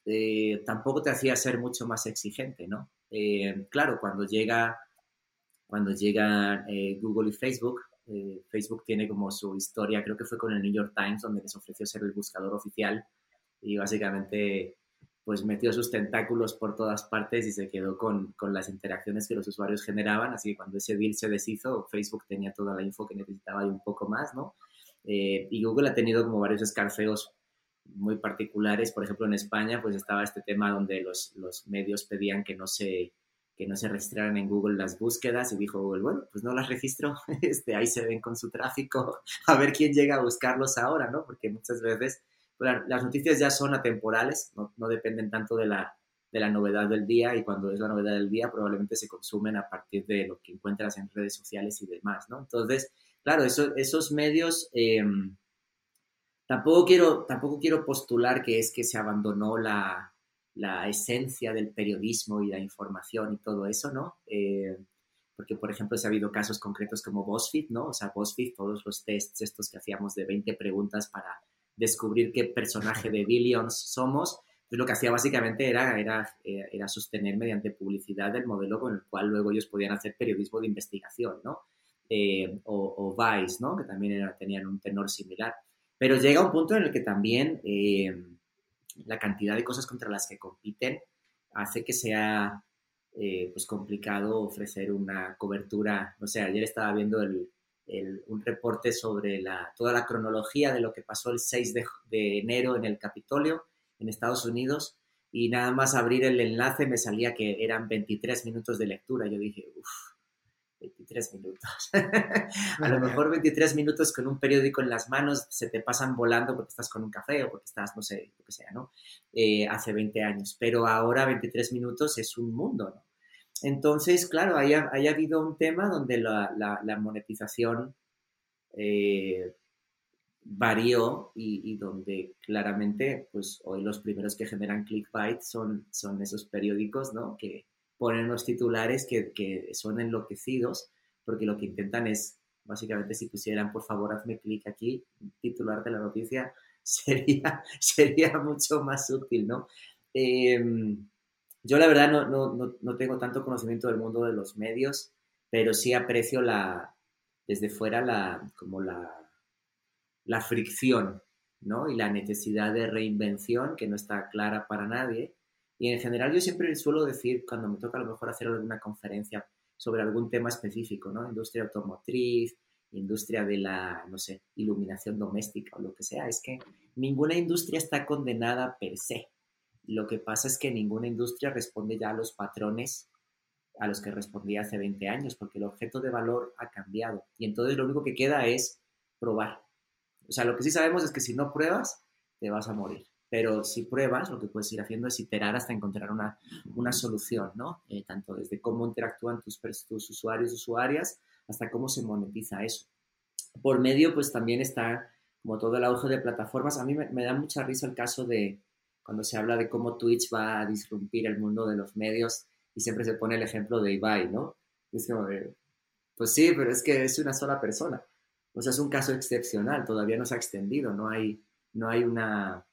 eh, tampoco te hacía ser mucho más exigente, ¿no? Eh, claro, cuando llega, cuando llega Google y Facebook, Facebook tiene como su historia, creo que fue con el New York Times, donde les ofreció ser el buscador oficial y básicamente pues metió sus tentáculos por todas partes y se quedó con, con, las interacciones que los usuarios generaban, así que cuando ese deal se deshizo, Facebook tenía toda la info que necesitaba y un poco más, ¿no? Eh, y Google ha tenido como varios escarceos muy particulares, por ejemplo en España pues estaba este tema donde los, los medios pedían que no se que no se registraran en Google las búsquedas y dijo Google, bueno, pues no las registro, este, ahí se ven con su tráfico, a ver quién llega a buscarlos ahora, ¿no? Porque muchas veces las noticias ya son atemporales, no, no dependen tanto de la, de la novedad del día y cuando es la novedad del día probablemente se consumen a partir de lo que encuentras en redes sociales y demás, ¿no? Entonces, claro, eso, esos medios, em, tampoco, quiero, tampoco quiero postular que es que se abandonó la, la esencia del periodismo y la información y todo eso, ¿no? Eh, porque, por ejemplo, se ha habido casos concretos como BuzzFeed, ¿no? O sea, BuzzFeed, todos los tests estos que hacíamos de 20 preguntas para descubrir qué personaje de Billions somos, pues lo que hacía básicamente era, era, eh, era sostener mediante publicidad el modelo con el cual luego ellos podían hacer periodismo de investigación, ¿no? Eh, o, Vice, ¿no? Que también tenían un tenor similar. Pero llega un punto en el que también la cantidad de cosas contra las que compiten hace que sea eh, pues complicado ofrecer una cobertura. No sé, ayer estaba viendo un reporte sobre la, toda la cronología de lo que pasó el 6 de, de, enero en el Capitolio en Estados Unidos y nada más abrir el enlace me salía que eran 23 minutos de lectura. Yo dije, uff, 23 minutos. a lo mejor 23 minutos con un periódico en las manos se te pasan volando porque estás con un café o porque estás, no sé, lo que sea, ¿no? Eh, hace 20 años. Pero ahora 23 minutos es un mundo, ¿no? Entonces, claro, haya, haya habido un tema donde la, la, monetización eh, varió y, y, donde claramente, pues hoy los primeros que generan clickbait son, son esos periódicos, ¿no? Que, ponen los titulares que, que son enloquecidos, porque lo que intentan es, básicamente, si pusieran, por favor, hazme clic aquí, titular de la noticia, sería, sería mucho más útil, ¿no? Em, yo la verdad no, no, no, tengo tanto conocimiento del mundo de los medios, pero sí aprecio la, desde fuera la, como la, la fricción, ¿no? Y la necesidad de reinvención que no está clara para nadie y en general yo siempre suelo decir, cuando me toca a lo mejor hacer alguna conferencia sobre algún tema específico, ¿no? Industria automotriz, industria de la, no sé, iluminación doméstica o lo que sea, es que ninguna industria está condenada per se. Lo que pasa es que ninguna industria responde ya a los patrones a los que respondía hace 20 años, porque el objeto de valor ha cambiado. Y entonces lo único que queda es probar. O sea, lo que sí sabemos es que si no pruebas, te vas a morir. Pero si pruebas, lo que puedes ir haciendo es iterar hasta encontrar una, una solución, ¿no? Eh, tanto desde cómo interactúan tus, tus usuarios y usuarias hasta cómo se monetiza eso. Por medio, pues también está como todo el auge de plataformas. A mí me, da mucha risa el caso de cuando se habla de cómo Twitch va a disrumpir el mundo de los medios y siempre se pone el ejemplo de Ibai, ¿no? es como pues sí, pero es que es una sola persona. O sea, es un caso excepcional, todavía no se ha extendido, no hay, no hay una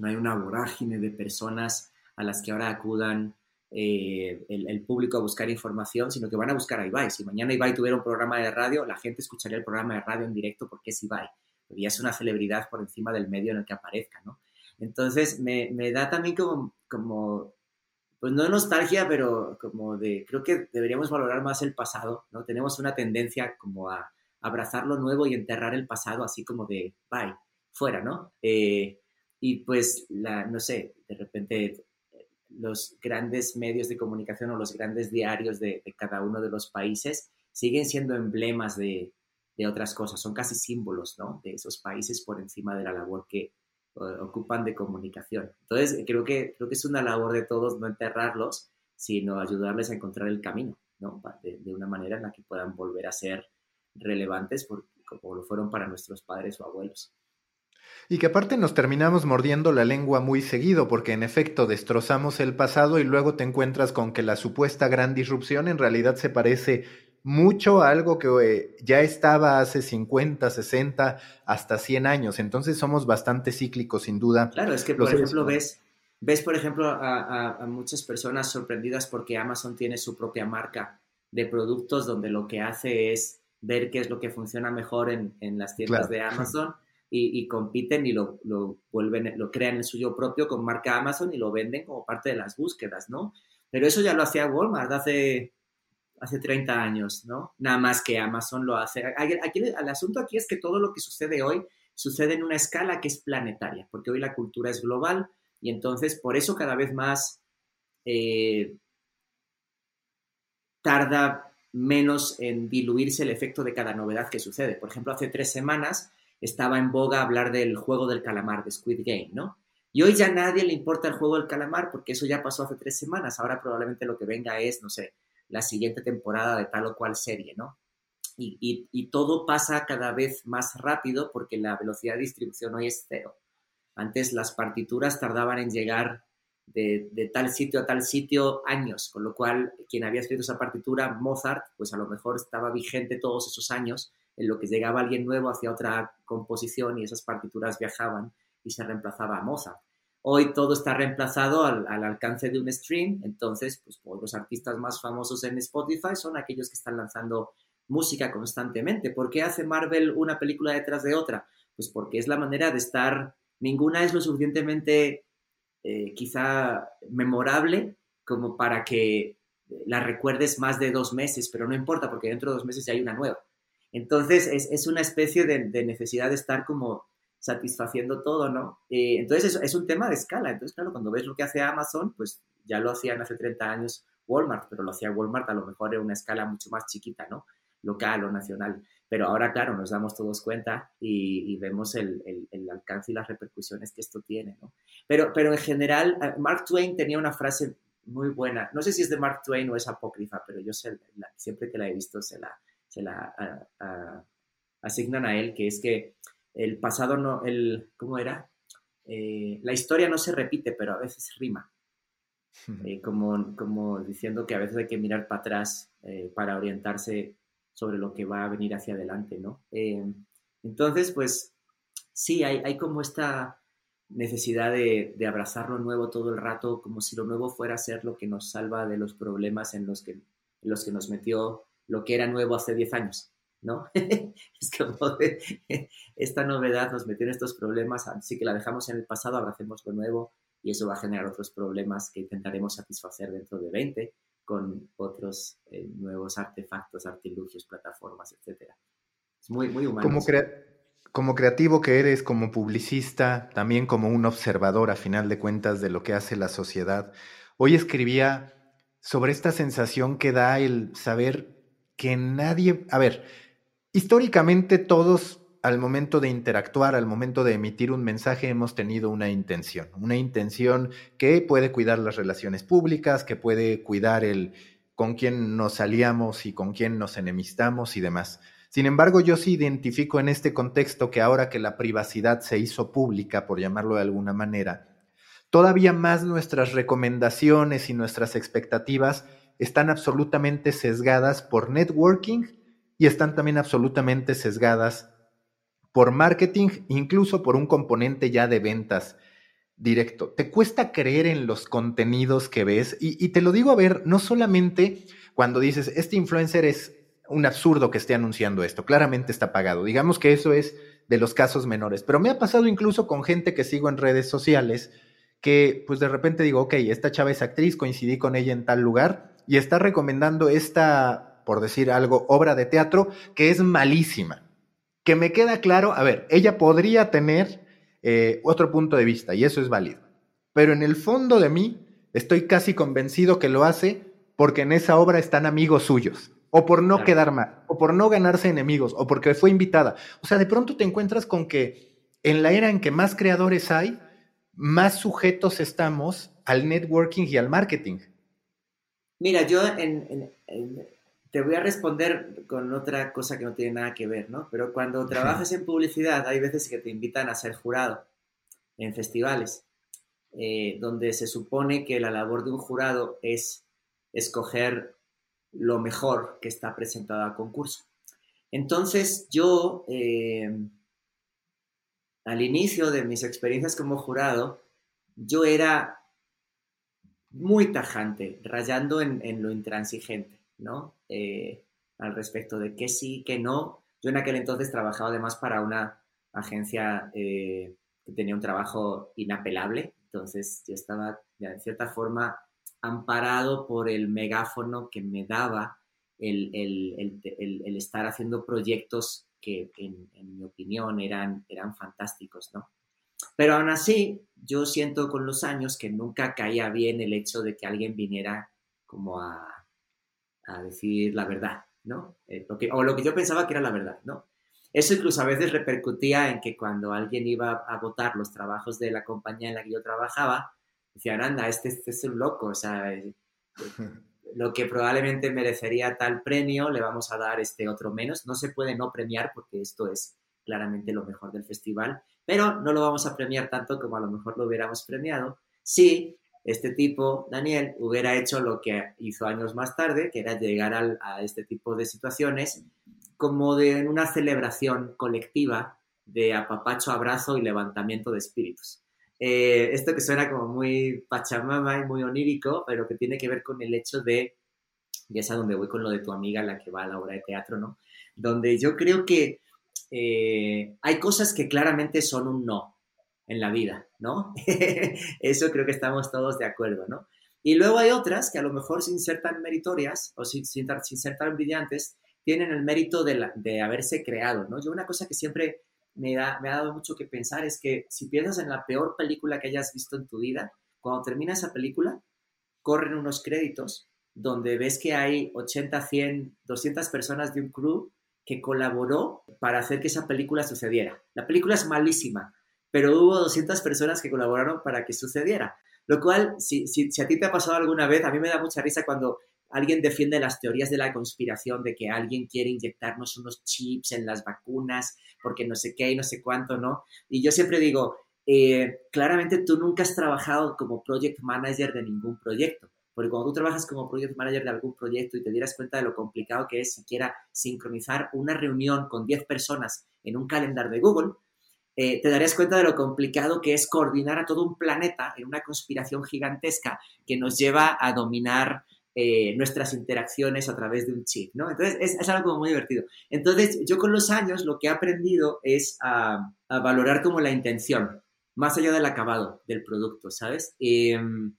no hay una vorágine de personas a las que ahora acudan eh, el, público a buscar información, sino que van a buscar a Ibai. Si mañana Ibai tuviera un programa de radio, la gente escucharía el programa de radio en directo porque es Ibai, porque ya es una celebridad por encima del medio en el que aparezca, ¿no? Entonces, me, da también como, como, pues no nostalgia, pero como de, creo que deberíamos valorar más el pasado, ¿no? Tenemos una tendencia como a abrazar lo nuevo y enterrar el pasado así como de, bye, fuera, ¿no? Eh, y pues, la, no sé, de repente los grandes medios de comunicación o los grandes diarios de, cada uno de los países siguen siendo emblemas de, de, otras cosas, son casi símbolos ¿no? de esos países por encima de la labor que ocupan de comunicación. Entonces, creo que, creo que es una labor de todos no enterrarlos, sino ayudarles a encontrar el camino, ¿no? de, de una manera en la que puedan volver a ser relevantes como lo fueron para nuestros padres o abuelos. Y que aparte nos terminamos mordiendo la lengua muy seguido, porque en efecto destrozamos el pasado y luego te encuentras con que la supuesta gran disrupción en realidad se parece mucho a algo que eh, ya estaba hace 50, 60, hasta 100 años. Entonces somos bastante cíclicos, sin duda. Claro, es que, por ejemplo, ves, ves, por ejemplo, a, muchas personas sorprendidas porque Amazon tiene su propia marca de productos donde lo que hace es ver qué es lo que funciona mejor en, las tiendas de Amazon y, compiten y lo, lo, vuelven, lo crean el suyo propio con marca Amazon y lo venden como parte de las búsquedas, ¿no? Pero eso ya lo hacía Walmart hace, hace 30 años, ¿no? Nada más que Amazon lo hace. Aquí, el asunto aquí es que todo lo que sucede hoy sucede en una escala que es planetaria, porque hoy la cultura es global y entonces por eso cada vez más... Eh, tarda menos en diluirse el efecto de cada novedad que sucede. Por ejemplo, hace tres semanas estaba en boga hablar del juego del calamar, de Squid Game, ¿no? Y hoy ya a nadie le importa el juego del calamar porque eso ya pasó hace tres semanas. Ahora probablemente lo que venga es, no sé, la siguiente temporada de tal o cual serie, ¿no? Y, todo pasa cada vez más rápido porque la velocidad de distribución hoy es cero. Antes las partituras tardaban en llegar de, de, tal sitio a tal sitio años, con lo cual quien había escrito esa partitura, Mozart, pues a lo mejor estaba vigente todos esos años en lo que llegaba alguien nuevo hacia otra composición y esas partituras viajaban y se reemplazaba a Mozart. Hoy todo está reemplazado al, alcance de un stream, entonces pues, los artistas más famosos en Spotify son aquellos que están lanzando música constantemente. ¿Por qué hace Marvel una película detrás de otra? Pues porque es la manera de estar, ninguna es lo suficientemente eh, quizá memorable como para que la recuerdes más de dos meses, pero no importa porque dentro de dos meses ya hay una nueva. Entonces es, una especie de, necesidad de estar como satisfaciendo todo, ¿no? Eh, entonces es, un tema de escala. Entonces, claro, cuando ves lo que hace Amazon, pues ya lo hacían hace 30 años Walmart, pero lo hacía Walmart a lo mejor en una escala mucho más chiquita, ¿no? Local o nacional. Pero ahora, claro, nos damos todos cuenta y, vemos el, alcance y las repercusiones que esto tiene, ¿no? Pero, pero en general, Mark Twain tenía una frase muy buena. No sé si es de Mark Twain o es apócrifa, pero yo sé, siempre que la he visto se la, se la asignan a él, que es que el pasado no, el, ¿cómo era? Eh, la historia no se repite, pero a veces rima. Eh, como, como diciendo que a veces hay que mirar para atrás eh, para orientarse sobre lo que va a venir hacia adelante, ¿no? entonces, pues sí, hay, hay como esta necesidad de, de, abrazar lo nuevo todo el rato, como si lo nuevo fuera a ser lo que nos salva de los problemas en los que, en los que nos metió lo que era nuevo hace 10 años. ¿no? es como esta novedad nos metió en estos problemas, así que la dejamos en el pasado, abracemos lo nuevo y eso va a generar otros problemas que intentaremos satisfacer dentro de 20 con otros eh, nuevos artefactos, artilugios, plataformas, etc. Es muy, muy humano. Como, como creativo que eres, como publicista, también como un observador a final de cuentas de lo que hace la sociedad, hoy escribía sobre esta sensación que da el saber que nadie, a ver, Históricamente todos al momento de interactuar, al momento de emitir un mensaje, hemos tenido una intención, una intención que puede cuidar las relaciones públicas, que puede cuidar el con quién nos aliamos y con quién nos enemistamos y demás. Sin embargo, yo sí identifico en este contexto que ahora que la privacidad se hizo pública, por llamarlo de alguna manera, todavía más nuestras recomendaciones y nuestras expectativas están absolutamente sesgadas por networking y están también absolutamente sesgadas por marketing, incluso por un componente ya de ventas directo. ¿Te cuesta creer en los contenidos que ves? Y, te lo digo a ver, no solamente cuando dices, este influencer es un absurdo que esté anunciando esto, claramente está pagado. Digamos que eso es de los casos menores, pero me ha pasado incluso con gente que sigo en redes sociales que pues de repente digo, ok, esta chava es actriz, coincidí con ella en tal lugar y está recomendando esta por decir algo, obra de teatro que es malísima. Que me queda claro, a ver, ella podría tener eh, otro punto de vista y eso es válido. Pero en el fondo de mí estoy casi convencido que lo hace porque en esa obra están amigos suyos, o por no quedar mal, o por no ganarse enemigos, o porque fue invitada. O sea, de pronto te encuentras con que en la era en que más creadores hay, más sujetos estamos al networking y al marketing. Mira, yo en, te voy a responder con otra cosa que no tiene nada que ver, ¿no? Pero cuando trabajas en publicidad hay veces que te invitan a ser jurado en festivales, eh, donde se supone que la labor de un jurado es escoger lo mejor que está presentado a concurso. Entonces yo, eh, al inicio de mis experiencias como jurado, yo era muy tajante, rayando en lo intransigente. ¿no? Eh, al respecto de qué sí, qué no. Yo en aquel entonces trabajaba además para una agencia eh, que tenía un trabajo inapelable, entonces yo estaba de cierta forma amparado por el megáfono que me daba el, estar haciendo proyectos que en, mi opinión eran, eran fantásticos, ¿no? Pero aún así, yo siento con los años que nunca caía bien el hecho de que alguien viniera como a a decir la verdad, ¿no? Eh, o lo que yo pensaba que era la verdad, ¿no? Eso incluso a veces repercutía en que cuando alguien iba a votar los trabajos de la compañía en la que yo trabajaba, decían, anda, este, este es un loco, o sea, eh, lo que probablemente merecería tal premio, le vamos a dar este otro menos. No se puede no premiar porque esto es claramente lo mejor del festival, pero no lo vamos a premiar tanto como a lo mejor lo hubiéramos premiado si este tipo, Daniel, hubiera hecho lo que hizo años más tarde, que era llegar a este tipo de situaciones como de una celebración colectiva de apapacho, abrazo y levantamiento de espíritus. Eh, esto que suena como muy pachamama y muy onírico, pero que tiene que ver con el hecho de, y es a donde voy con lo de tu amiga, la que va a la obra de teatro, ¿no? Donde yo creo que eh, hay cosas que claramente son un no en la vida, ¿no? Eso creo que estamos todos de acuerdo, ¿no? Y luego hay otras que a lo mejor sin ser tan meritorias o sin, sin, ser tan brillantes, tienen el mérito de, haberse creado, ¿no? Yo una cosa que siempre me, ha dado mucho que pensar es que si piensas en la peor película que hayas visto en tu vida, cuando termina esa película, corren unos créditos donde ves que hay 80, 100, 200 personas de un crew que colaboró para hacer que esa película sucediera. La película es malísima, pero hubo 200 personas que colaboraron para que sucediera. Lo cual, si, si, si, a ti te ha pasado alguna vez, a mí me da mucha risa cuando alguien defiende las teorías de la conspiración de que alguien quiere inyectarnos unos chips en las vacunas porque no sé qué y no sé cuánto, ¿no? Y yo siempre digo, eh, claramente tú nunca has trabajado como project manager de ningún proyecto. Porque cuando tú trabajas como project manager de algún proyecto y te dieras cuenta de lo complicado que es siquiera sincronizar una reunión con 10 personas en un calendar de Google, eh, te darías cuenta de lo complicado que es coordinar a todo un planeta en una conspiración gigantesca que nos lleva a dominar eh, nuestras interacciones a través de un chip, ¿no? Entonces, es, algo muy divertido. Entonces, yo con los años lo que he aprendido es a, valorar como la intención, más allá del acabado del producto, ¿sabes? Em,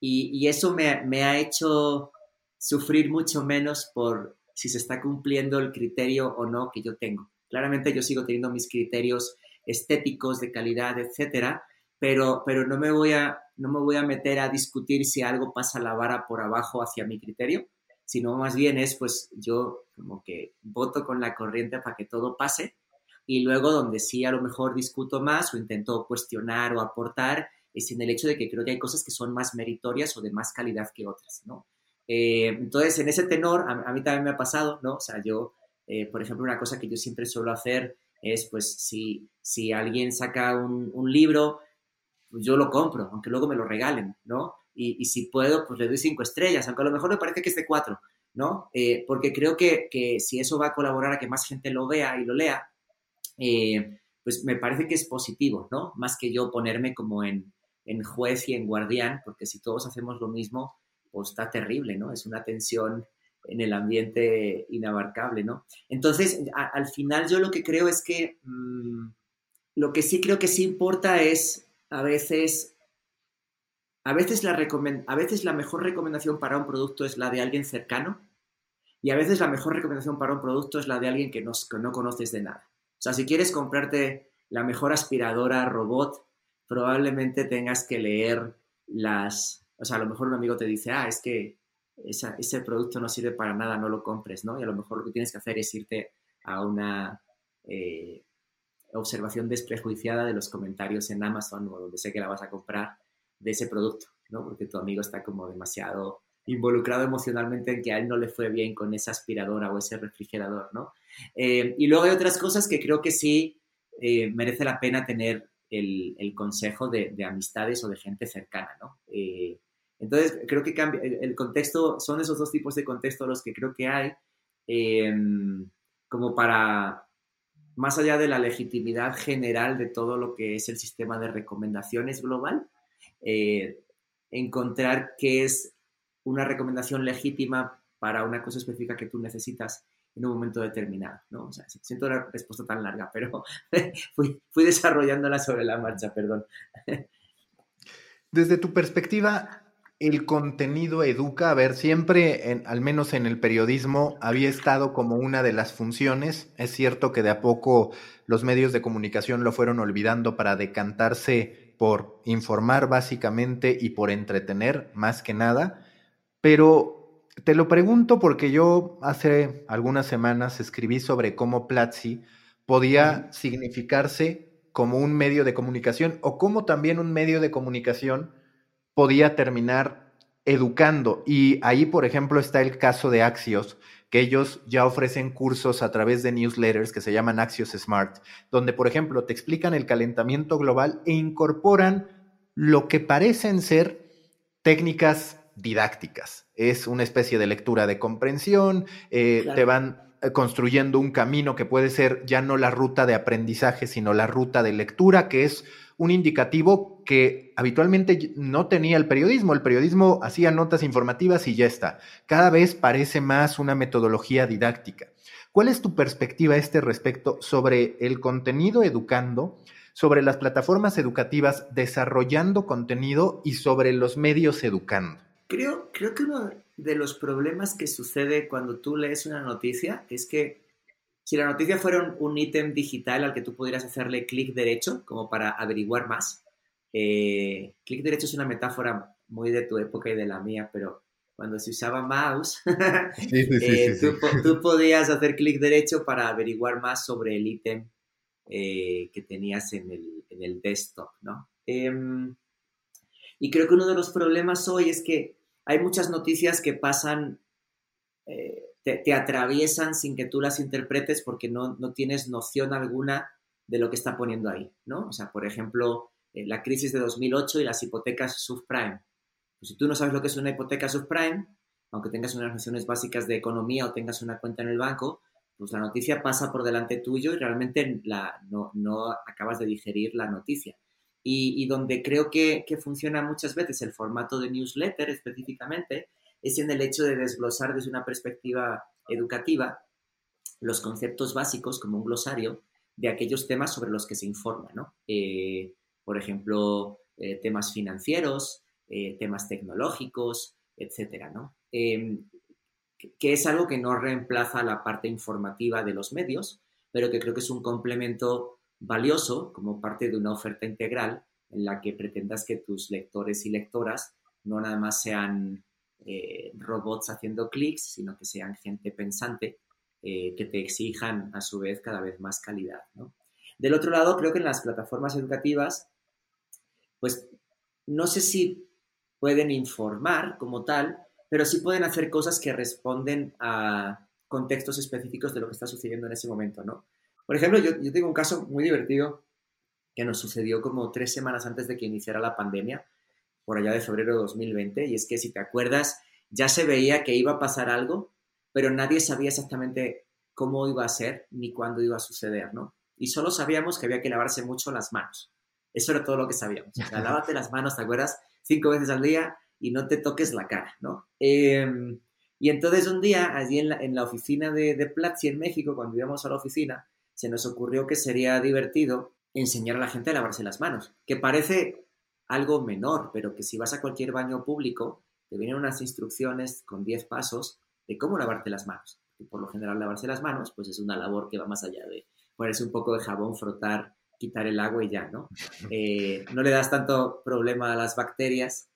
y, eso me, me, ha hecho sufrir mucho menos por si se está cumpliendo el criterio o no que yo tengo. Claramente yo sigo teniendo mis criterios estéticos, de calidad, etcétera, pero, pero no, me voy a, no me voy a meter a discutir si algo pasa la vara por abajo hacia mi criterio, sino más bien es, pues yo como que voto con la corriente para que todo pase y luego donde sí a lo mejor discuto más o intento cuestionar o aportar es en el hecho de que creo que hay cosas que son más meritorias o de más calidad que otras, ¿no? Eh, entonces, en ese tenor, a, mí también me ha pasado, ¿no? O sea, yo, eh, por ejemplo, una cosa que yo siempre suelo hacer es, pues, si, si alguien saca un, libro pues yo lo compro, aunque luego me lo regalen, ¿no? Y, si puedo, pues le doy cinco estrellas, aunque a lo mejor me parece que es de cuatro, ¿no? Eh, porque creo que, si eso va a colaborar a que más gente lo vea y lo lea, pues me parece que es positivo, ¿no? Más que yo ponerme como en, juez y en guardián, porque si todos hacemos lo mismo, pues está terrible, ¿no? Es una tensión en el ambiente inabarcable, ¿no? Entonces, al final yo lo que creo es que mm, lo que sí creo que sí importa es a veces, a veces, la a veces la mejor recomendación para un producto es la de alguien cercano y a veces la mejor recomendación para un producto es la de alguien que no, no conoces de nada. O sea, si quieres comprarte la mejor aspiradora robot, probablemente tengas que leer las... O sea, a lo mejor un amigo te dice, ah, es que ese producto no sirve para nada, no lo compres, ¿no? Y a lo mejor lo que tienes que hacer es irte a una eh, observación desprejuiciada de los comentarios en Amazon o donde sé que la vas a comprar de ese producto, ¿no? Porque tu amigo está como demasiado involucrado emocionalmente en que a él no le fue bien con esa aspiradora o ese refrigerador, ¿no? Eh, y luego hay otras cosas que creo que sí eh, merece la pena tener el, consejo de, amistades o de gente cercana, ¿no? Eh, entonces, creo que cambia, el, contexto, son esos dos tipos de contexto los que creo que hay como para, más allá de la legitimidad general de todo lo que es el sistema de recomendaciones global, eh, encontrar qué es una recomendación legítima para una cosa específica que tú necesitas en un momento determinado, ¿no? Siento la respuesta tan larga, pero fui, desarrollándola sobre la marcha, perdón. Desde tu perspectiva, el contenido educa, a ver, siempre, al menos en el periodismo, había estado como una de las funciones. Es cierto que de a poco los medios de comunicación lo fueron olvidando para decantarse por informar básicamente y por entretener más que nada, pero te lo pregunto porque yo hace algunas semanas escribí sobre cómo Platzi podía significarse como un medio de comunicación o cómo también un medio de comunicación podía terminar educando. Y ahí, por ejemplo, está el caso de Axios, que ellos ya ofrecen cursos a través de newsletters que se llaman Axios Smart, donde, por ejemplo, te explican el calentamiento global e incorporan lo que parecen ser técnicas didácticas. Es una especie de lectura de comprensión, eh, te van eh, construyendo un camino que puede ser ya no la ruta de aprendizaje, sino la ruta de lectura, que es un indicativo que habitualmente no tenía el periodismo. El periodismo hacía notas informativas y ya está. Cada vez parece más una metodología didáctica. ¿Cuál es tu perspectiva a este respecto sobre el contenido educando, sobre las plataformas educativas desarrollando contenido y sobre los medios educando? Creo, creo que uno de los problemas que sucede cuando tú lees una noticia es que si la noticia fuera un, ítem digital al que tú pudieras hacerle clic derecho, como para averiguar más, eh, clic derecho es una metáfora muy de tu época y de la mía, pero cuando se usaba mouse, eh, tú, podías hacer clic derecho para averiguar más sobre el ítem eh, que tenías en el, desktop, ¿no? Em, y creo que uno de los problemas hoy es que hay muchas noticias que pasan te, atraviesan sin que tú las interpretes porque no, tienes noción alguna de lo que está poniendo ahí, ¿no? O sea, por ejemplo, eh, la crisis de 2008 y las hipotecas subprime. Pues si tú no sabes lo que es una hipoteca subprime, aunque tengas unas nociones básicas de economía o tengas una cuenta en el banco, pues la noticia pasa por delante tuyo y realmente la, no, acabas de digerir la noticia. Y, donde creo que, que, funciona muchas veces el formato de newsletter específicamente es en el hecho de desglosar desde una perspectiva educativa los conceptos básicos como un glosario de aquellos temas sobre los que se informa, ¿no? Eh, por ejemplo, eh, temas financieros, eh, temas tecnológicos, etcétera, ¿no? Em, que es algo que no reemplaza la parte informativa de los medios, pero que creo que es un complemento valioso como parte de una oferta integral en la que pretendas que tus lectores y lectoras no nada más sean eh, robots haciendo clics, sino que sean gente pensante eh, que te exijan a su vez cada vez más calidad. Del otro lado, creo que en las plataformas educativas, pues no sé si pueden informar como tal, pero sí pueden hacer cosas que responden a contextos específicos de lo que está sucediendo en ese momento, ¿no? Por ejemplo, yo, yo tengo un caso muy divertido que nos sucedió como tres semanas antes de que iniciara la pandemia por allá de febrero de 2020, y es que si te acuerdas, ya se veía que iba a pasar algo, pero nadie sabía exactamente cómo iba a ser ni cuándo iba a suceder, ¿no? Y solo sabíamos que había que lavarse mucho las manos. Eso era todo lo que sabíamos. O sea, lávate las manos, ¿te acuerdas? Cinco veces al día y no te toques la cara, ¿no? Em, y entonces un día, allí en la, en la oficina de, de Platzi en México, cuando íbamos a la oficina, se nos ocurrió que sería divertido enseñar a la gente a lavarse las manos, que parece algo menor, pero que si vas a cualquier baño público, te vienen unas instrucciones con 10 pasos de cómo lavarte las manos. Y por lo general lavarse las manos, pues es una labor que va más allá de ponerse un poco de jabón, frotar, quitar el agua y ya, ¿no? Eh, no le das tanto problema a las bacterias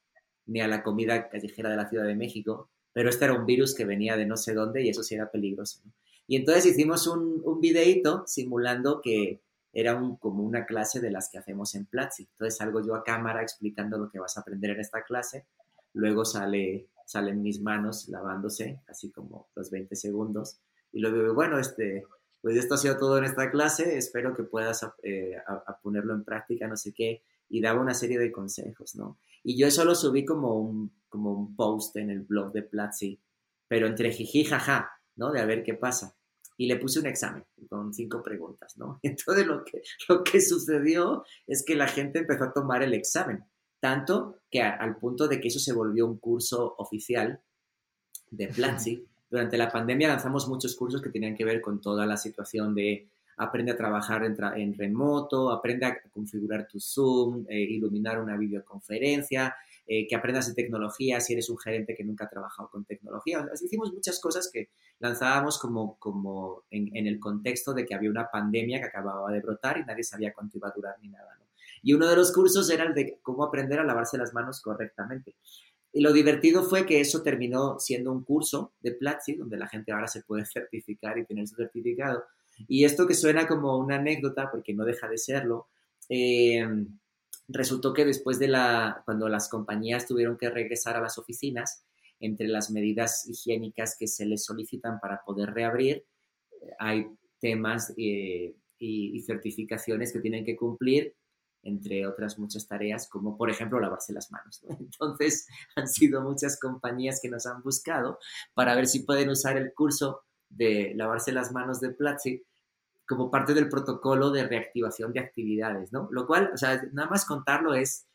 ni a la comida callejera de la Ciudad de México, pero este era un virus que venía de no sé dónde y eso sí era peligroso. Y entonces hicimos un, un videíto simulando que era un, como una clase de las que hacemos en Platzi. Entonces salgo yo a cámara explicando lo que vas a aprender en esta clase, luego sale, salen mis manos lavándose, así como los 20 segundos, y luego digo, bueno, este, pues esto ha sido todo en esta clase, espero que puedas eh, a, ponerlo en práctica, no sé qué, y daba una serie de consejos, ¿no? Y yo eso lo subí como un, como un post en el blog de Platzi, pero entre jiji jaja, ¿no? De a ver qué pasa y le puse un examen con cinco preguntas, ¿no? Entonces lo que, lo que sucedió es que la gente empezó a tomar el examen, tanto que al punto de que eso se volvió un curso oficial de Platzi. Durante la pandemia lanzamos muchos cursos que tenían que ver con toda la situación de aprende a trabajar en, en remoto, aprende a configurar tu Zoom, eh, iluminar una videoconferencia, eh, que aprendas de tecnología si eres un gerente que nunca ha trabajado con tecnología. hicimos muchas cosas que lanzábamos como, como en, el contexto de que había una pandemia que acababa de brotar y nadie sabía cuánto iba a durar ni nada. Y uno de los cursos era el de cómo aprender a lavarse las manos correctamente. Y lo divertido fue que eso terminó siendo un curso de Platzi, donde la gente ahora se puede certificar y tener su certificado. Y esto que suena como una anécdota, porque no deja de serlo, eh, resultó que después de la, cuando las compañías tuvieron que regresar a las oficinas, entre las medidas higiénicas que se les solicitan para poder reabrir, hay temas eh, y, certificaciones que tienen que cumplir, entre otras muchas tareas, como por ejemplo lavarse las manos. ¿no? Entonces, han sido muchas compañías que nos han buscado para ver si pueden usar el curso de lavarse las manos de Platzi como parte del protocolo de reactivación de actividades, ¿no? Lo cual, o sea, nada más contarlo es,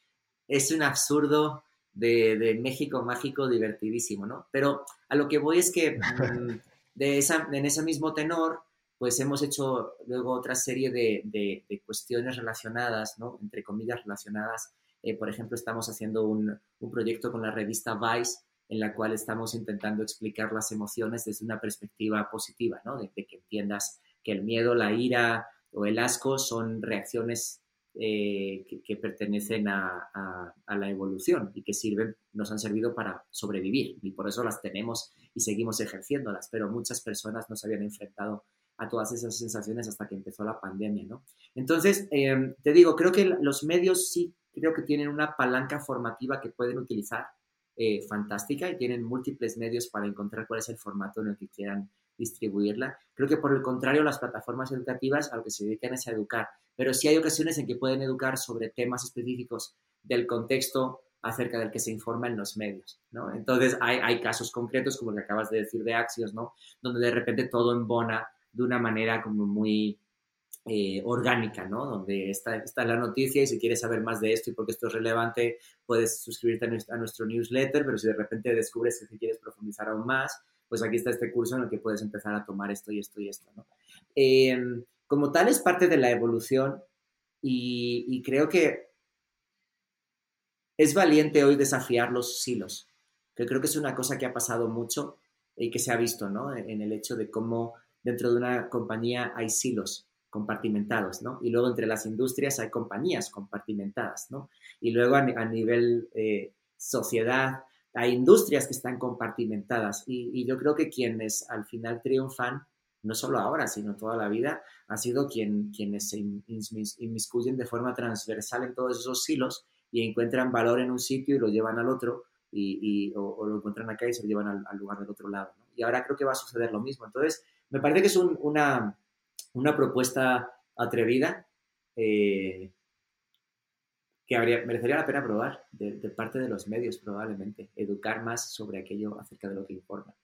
es un absurdo de, de México mágico divertidísimo, ¿no? Pero a lo que voy es que mm, de esa, en ese mismo tenor, pues hemos hecho luego otra serie de, de, de cuestiones relacionadas, ¿no? Entre comillas relacionadas. Eh, por ejemplo, estamos haciendo un, un, proyecto con la revista Vice en la cual estamos intentando explicar las emociones desde una perspectiva positiva, ¿no? De, de que entiendas que el miedo, la ira o el asco son reacciones eh, que, pertenecen a, la evolución y que sirven, nos han servido para sobrevivir y por eso las tenemos y seguimos ejerciéndolas, pero muchas personas no se habían enfrentado a todas esas sensaciones hasta que empezó la pandemia, ¿no? Entonces, eh, te digo, creo que los medios sí creo que tienen una palanca formativa que pueden utilizar eh, fantástica y tienen múltiples medios para encontrar cuál es el formato en el que quieran distribuirla. Creo que por el contrario, las plataformas educativas a lo que se dedican es a educar, pero sí hay ocasiones en que pueden educar sobre temas específicos del contexto acerca del que se informa en los medios. Entonces hay, hay casos concretos como el que acabas de decir de Axios, ¿no? Donde de repente todo embona de una manera como muy eh, orgánica, ¿no? Donde está, está, la noticia y si quieres saber más de esto y porque esto es relevante, puedes suscribirte a nuestro, a nuestro newsletter, pero si de repente descubres que quieres profundizar aún más, pues aquí está este curso en el que puedes empezar a tomar esto y esto y esto, ¿no? Eh, como tal es parte de la evolución y, y, creo que es valiente hoy desafiar los silos, que creo que es una cosa que ha pasado mucho y que se ha visto, ¿no? En el hecho de cómo dentro de una compañía hay silos compartimentados, ¿no? Y luego entre las industrias hay compañías compartimentadas, ¿no? Y luego a, nivel eh, sociedad hay industrias que están compartimentadas y, yo creo que quienes al final triunfan, no solo ahora, sino toda la vida, ha sido quien, quienes se inmiscuyen de forma transversal en todos esos silos y encuentran valor en un sitio y lo llevan al otro y, o, lo encuentran acá y se lo llevan al, lugar del otro lado. Y ahora creo que va a suceder lo mismo. Entonces, me parece que es un, una, una, propuesta atrevida eh, que habría, merecería la pena probar de, de, parte de los medios probablemente, educar más sobre aquello acerca de lo que informa.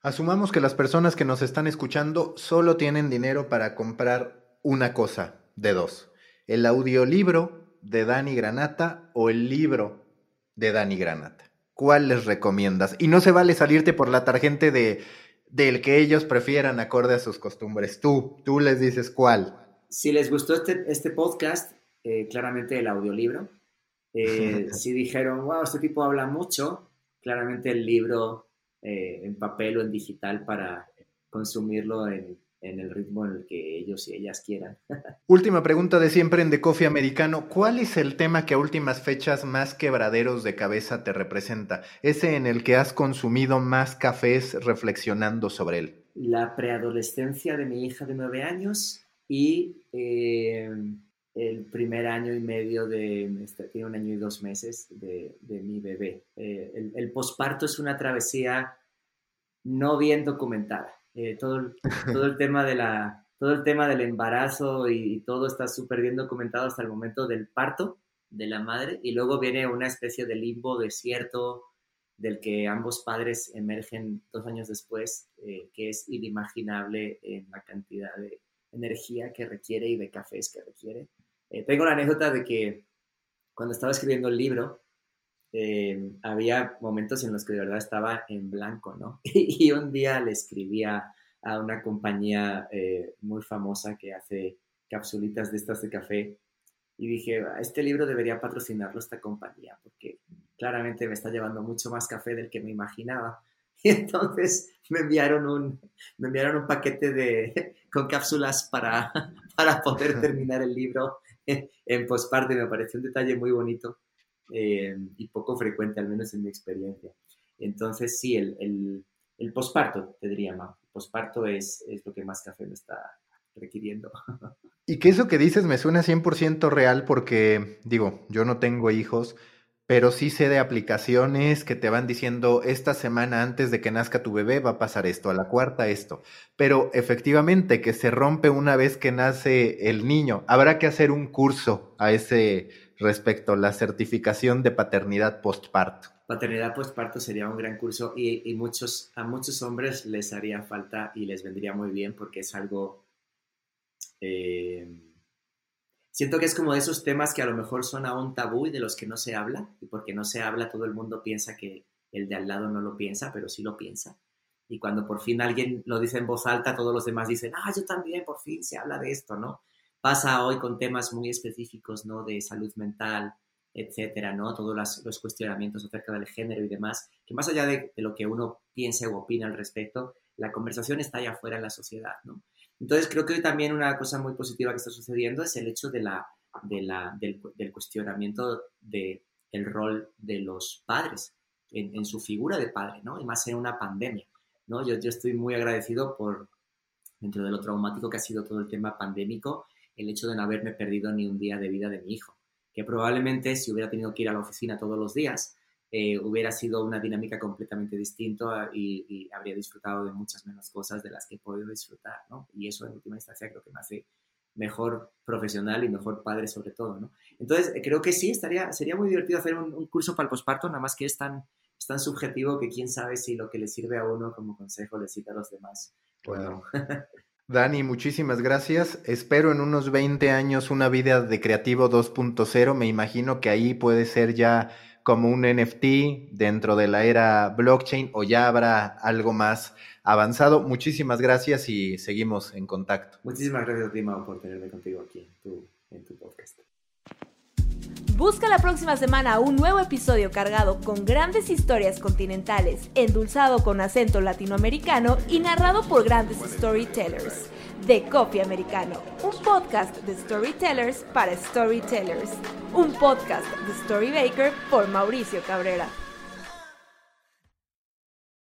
Asumamos que las personas que nos están escuchando solo tienen dinero para comprar una cosa de dos, el audiolibro de Dani Granata o el libro de Dani Granata. ¿Cuál les recomiendas? Y no se vale salirte por la tarjeta de del que ellos prefieran acorde a sus costumbres. Tú, tú les dices cuál. Si les gustó este, este podcast, eh, claramente el audiolibro. Eh, si dijeron, wow, este tipo habla mucho, claramente el libro eh, en papel o en digital para consumirlo en, en el ritmo en el que ellos y ellas quieran. Última pregunta de siempre en The Coffee Americano. ¿Cuál es el tema que a últimas fechas más quebraderos de cabeza te representa? Ese en el que has consumido más cafés reflexionando sobre él. La preadolescencia de mi hija de nueve años y eh, el primer año y medio de, este, tiene un año y dos meses de, de mi bebé. Eh, el, el posparto es una travesía no bien documentada eh, todo, todo, el tema de la, todo el tema del embarazo y, y todo está súper bien documentado hasta el momento del parto de la madre y luego viene una especie de limbo desierto del que ambos padres emergen dos años después, eh, que es inimaginable en la cantidad de energía que requiere y de cafés que requiere. Eh, tengo la anécdota de que cuando estaba escribiendo el libro, eh, había momentos en los que de verdad estaba en blanco, ¿no? Y, y un día le escribía a una compañía eh, muy famosa que hace capsulitas de estas de café y dije, este libro debería patrocinarlo esta compañía porque claramente me está llevando mucho más café del que me imaginaba. Y entonces me enviaron un, me enviaron un paquete de, con cápsulas para, para poder terminar el libro en, postparto me pareció un detalle muy bonito eh, y poco frecuente, al menos en mi experiencia. Entonces, sí, el, el, posparto, te diría. El posparto es, es lo que más café me está requiriendo. Y que eso que dices me suena 100% real porque, digo, yo no tengo hijos, pero sí sé de aplicaciones que te van diciendo esta semana antes de que nazca tu bebé va a pasar esto, a la cuarta esto. Pero efectivamente que se rompe una vez que nace el niño. Habrá que hacer un curso a ese respecto, la certificación de paternidad postparto. Paternidad postparto sería un gran curso y, muchos, a muchos hombres les haría falta y les vendría muy bien porque es algo... Eh, Siento que es como de esos temas que a lo mejor son aún tabú y de los que no se habla, y porque no se habla todo el mundo piensa que el de al lado no lo piensa, pero sí lo piensa. Y cuando por fin alguien lo dice en voz alta, todos los demás dicen, ah, yo también, por fin se habla de esto, ¿no? Pasa hoy con temas muy específicos, ¿no? De salud mental, etcétera, ¿no? Todos los, cuestionamientos acerca del género y demás, que más allá de, de, lo que uno piense o opina al respecto, la conversación está allá afuera en la sociedad, ¿no? Entonces creo que también una cosa muy positiva que está sucediendo es el hecho de la, de la, del, cuestionamiento del el rol de los padres en, su figura de padre, ¿no? Y más en una pandemia, ¿no? Yo, yo estoy muy agradecido por, dentro de lo traumático que ha sido todo el tema pandémico, el hecho de no haberme perdido ni un día de vida de mi hijo, que probablemente si hubiera tenido que ir a la oficina todos los días, eh, hubiera sido una dinámica completamente distinta y, habría disfrutado de muchas menos cosas de las que he podido disfrutar, ¿no? Y eso en última instancia creo que me hace mejor profesional y mejor padre sobre todo, ¿no? Entonces, creo que sí, estaría, sería muy divertido hacer un, curso para el posparto, nada más que es tan, es tan subjetivo que quién sabe si lo que le sirve a uno como consejo le sirve a los demás. Bueno. Dani, muchísimas gracias. Espero en unos 20 años una vida de creativo 2.0. Me imagino que ahí puede ser ya como un NFT dentro de la era blockchain o ya habrá algo más avanzado. Muchísimas gracias y seguimos en contacto. Muchísimas gracias a ti, por tenerme contigo aquí en tu, podcast. Busca la próxima semana un nuevo episodio cargado con grandes historias continentales, endulzado con acento latinoamericano y narrado por grandes storytellers de Coffee Americano, un podcast de storytellers para storytellers, un podcast de Storybaker por Mauricio Cabrera.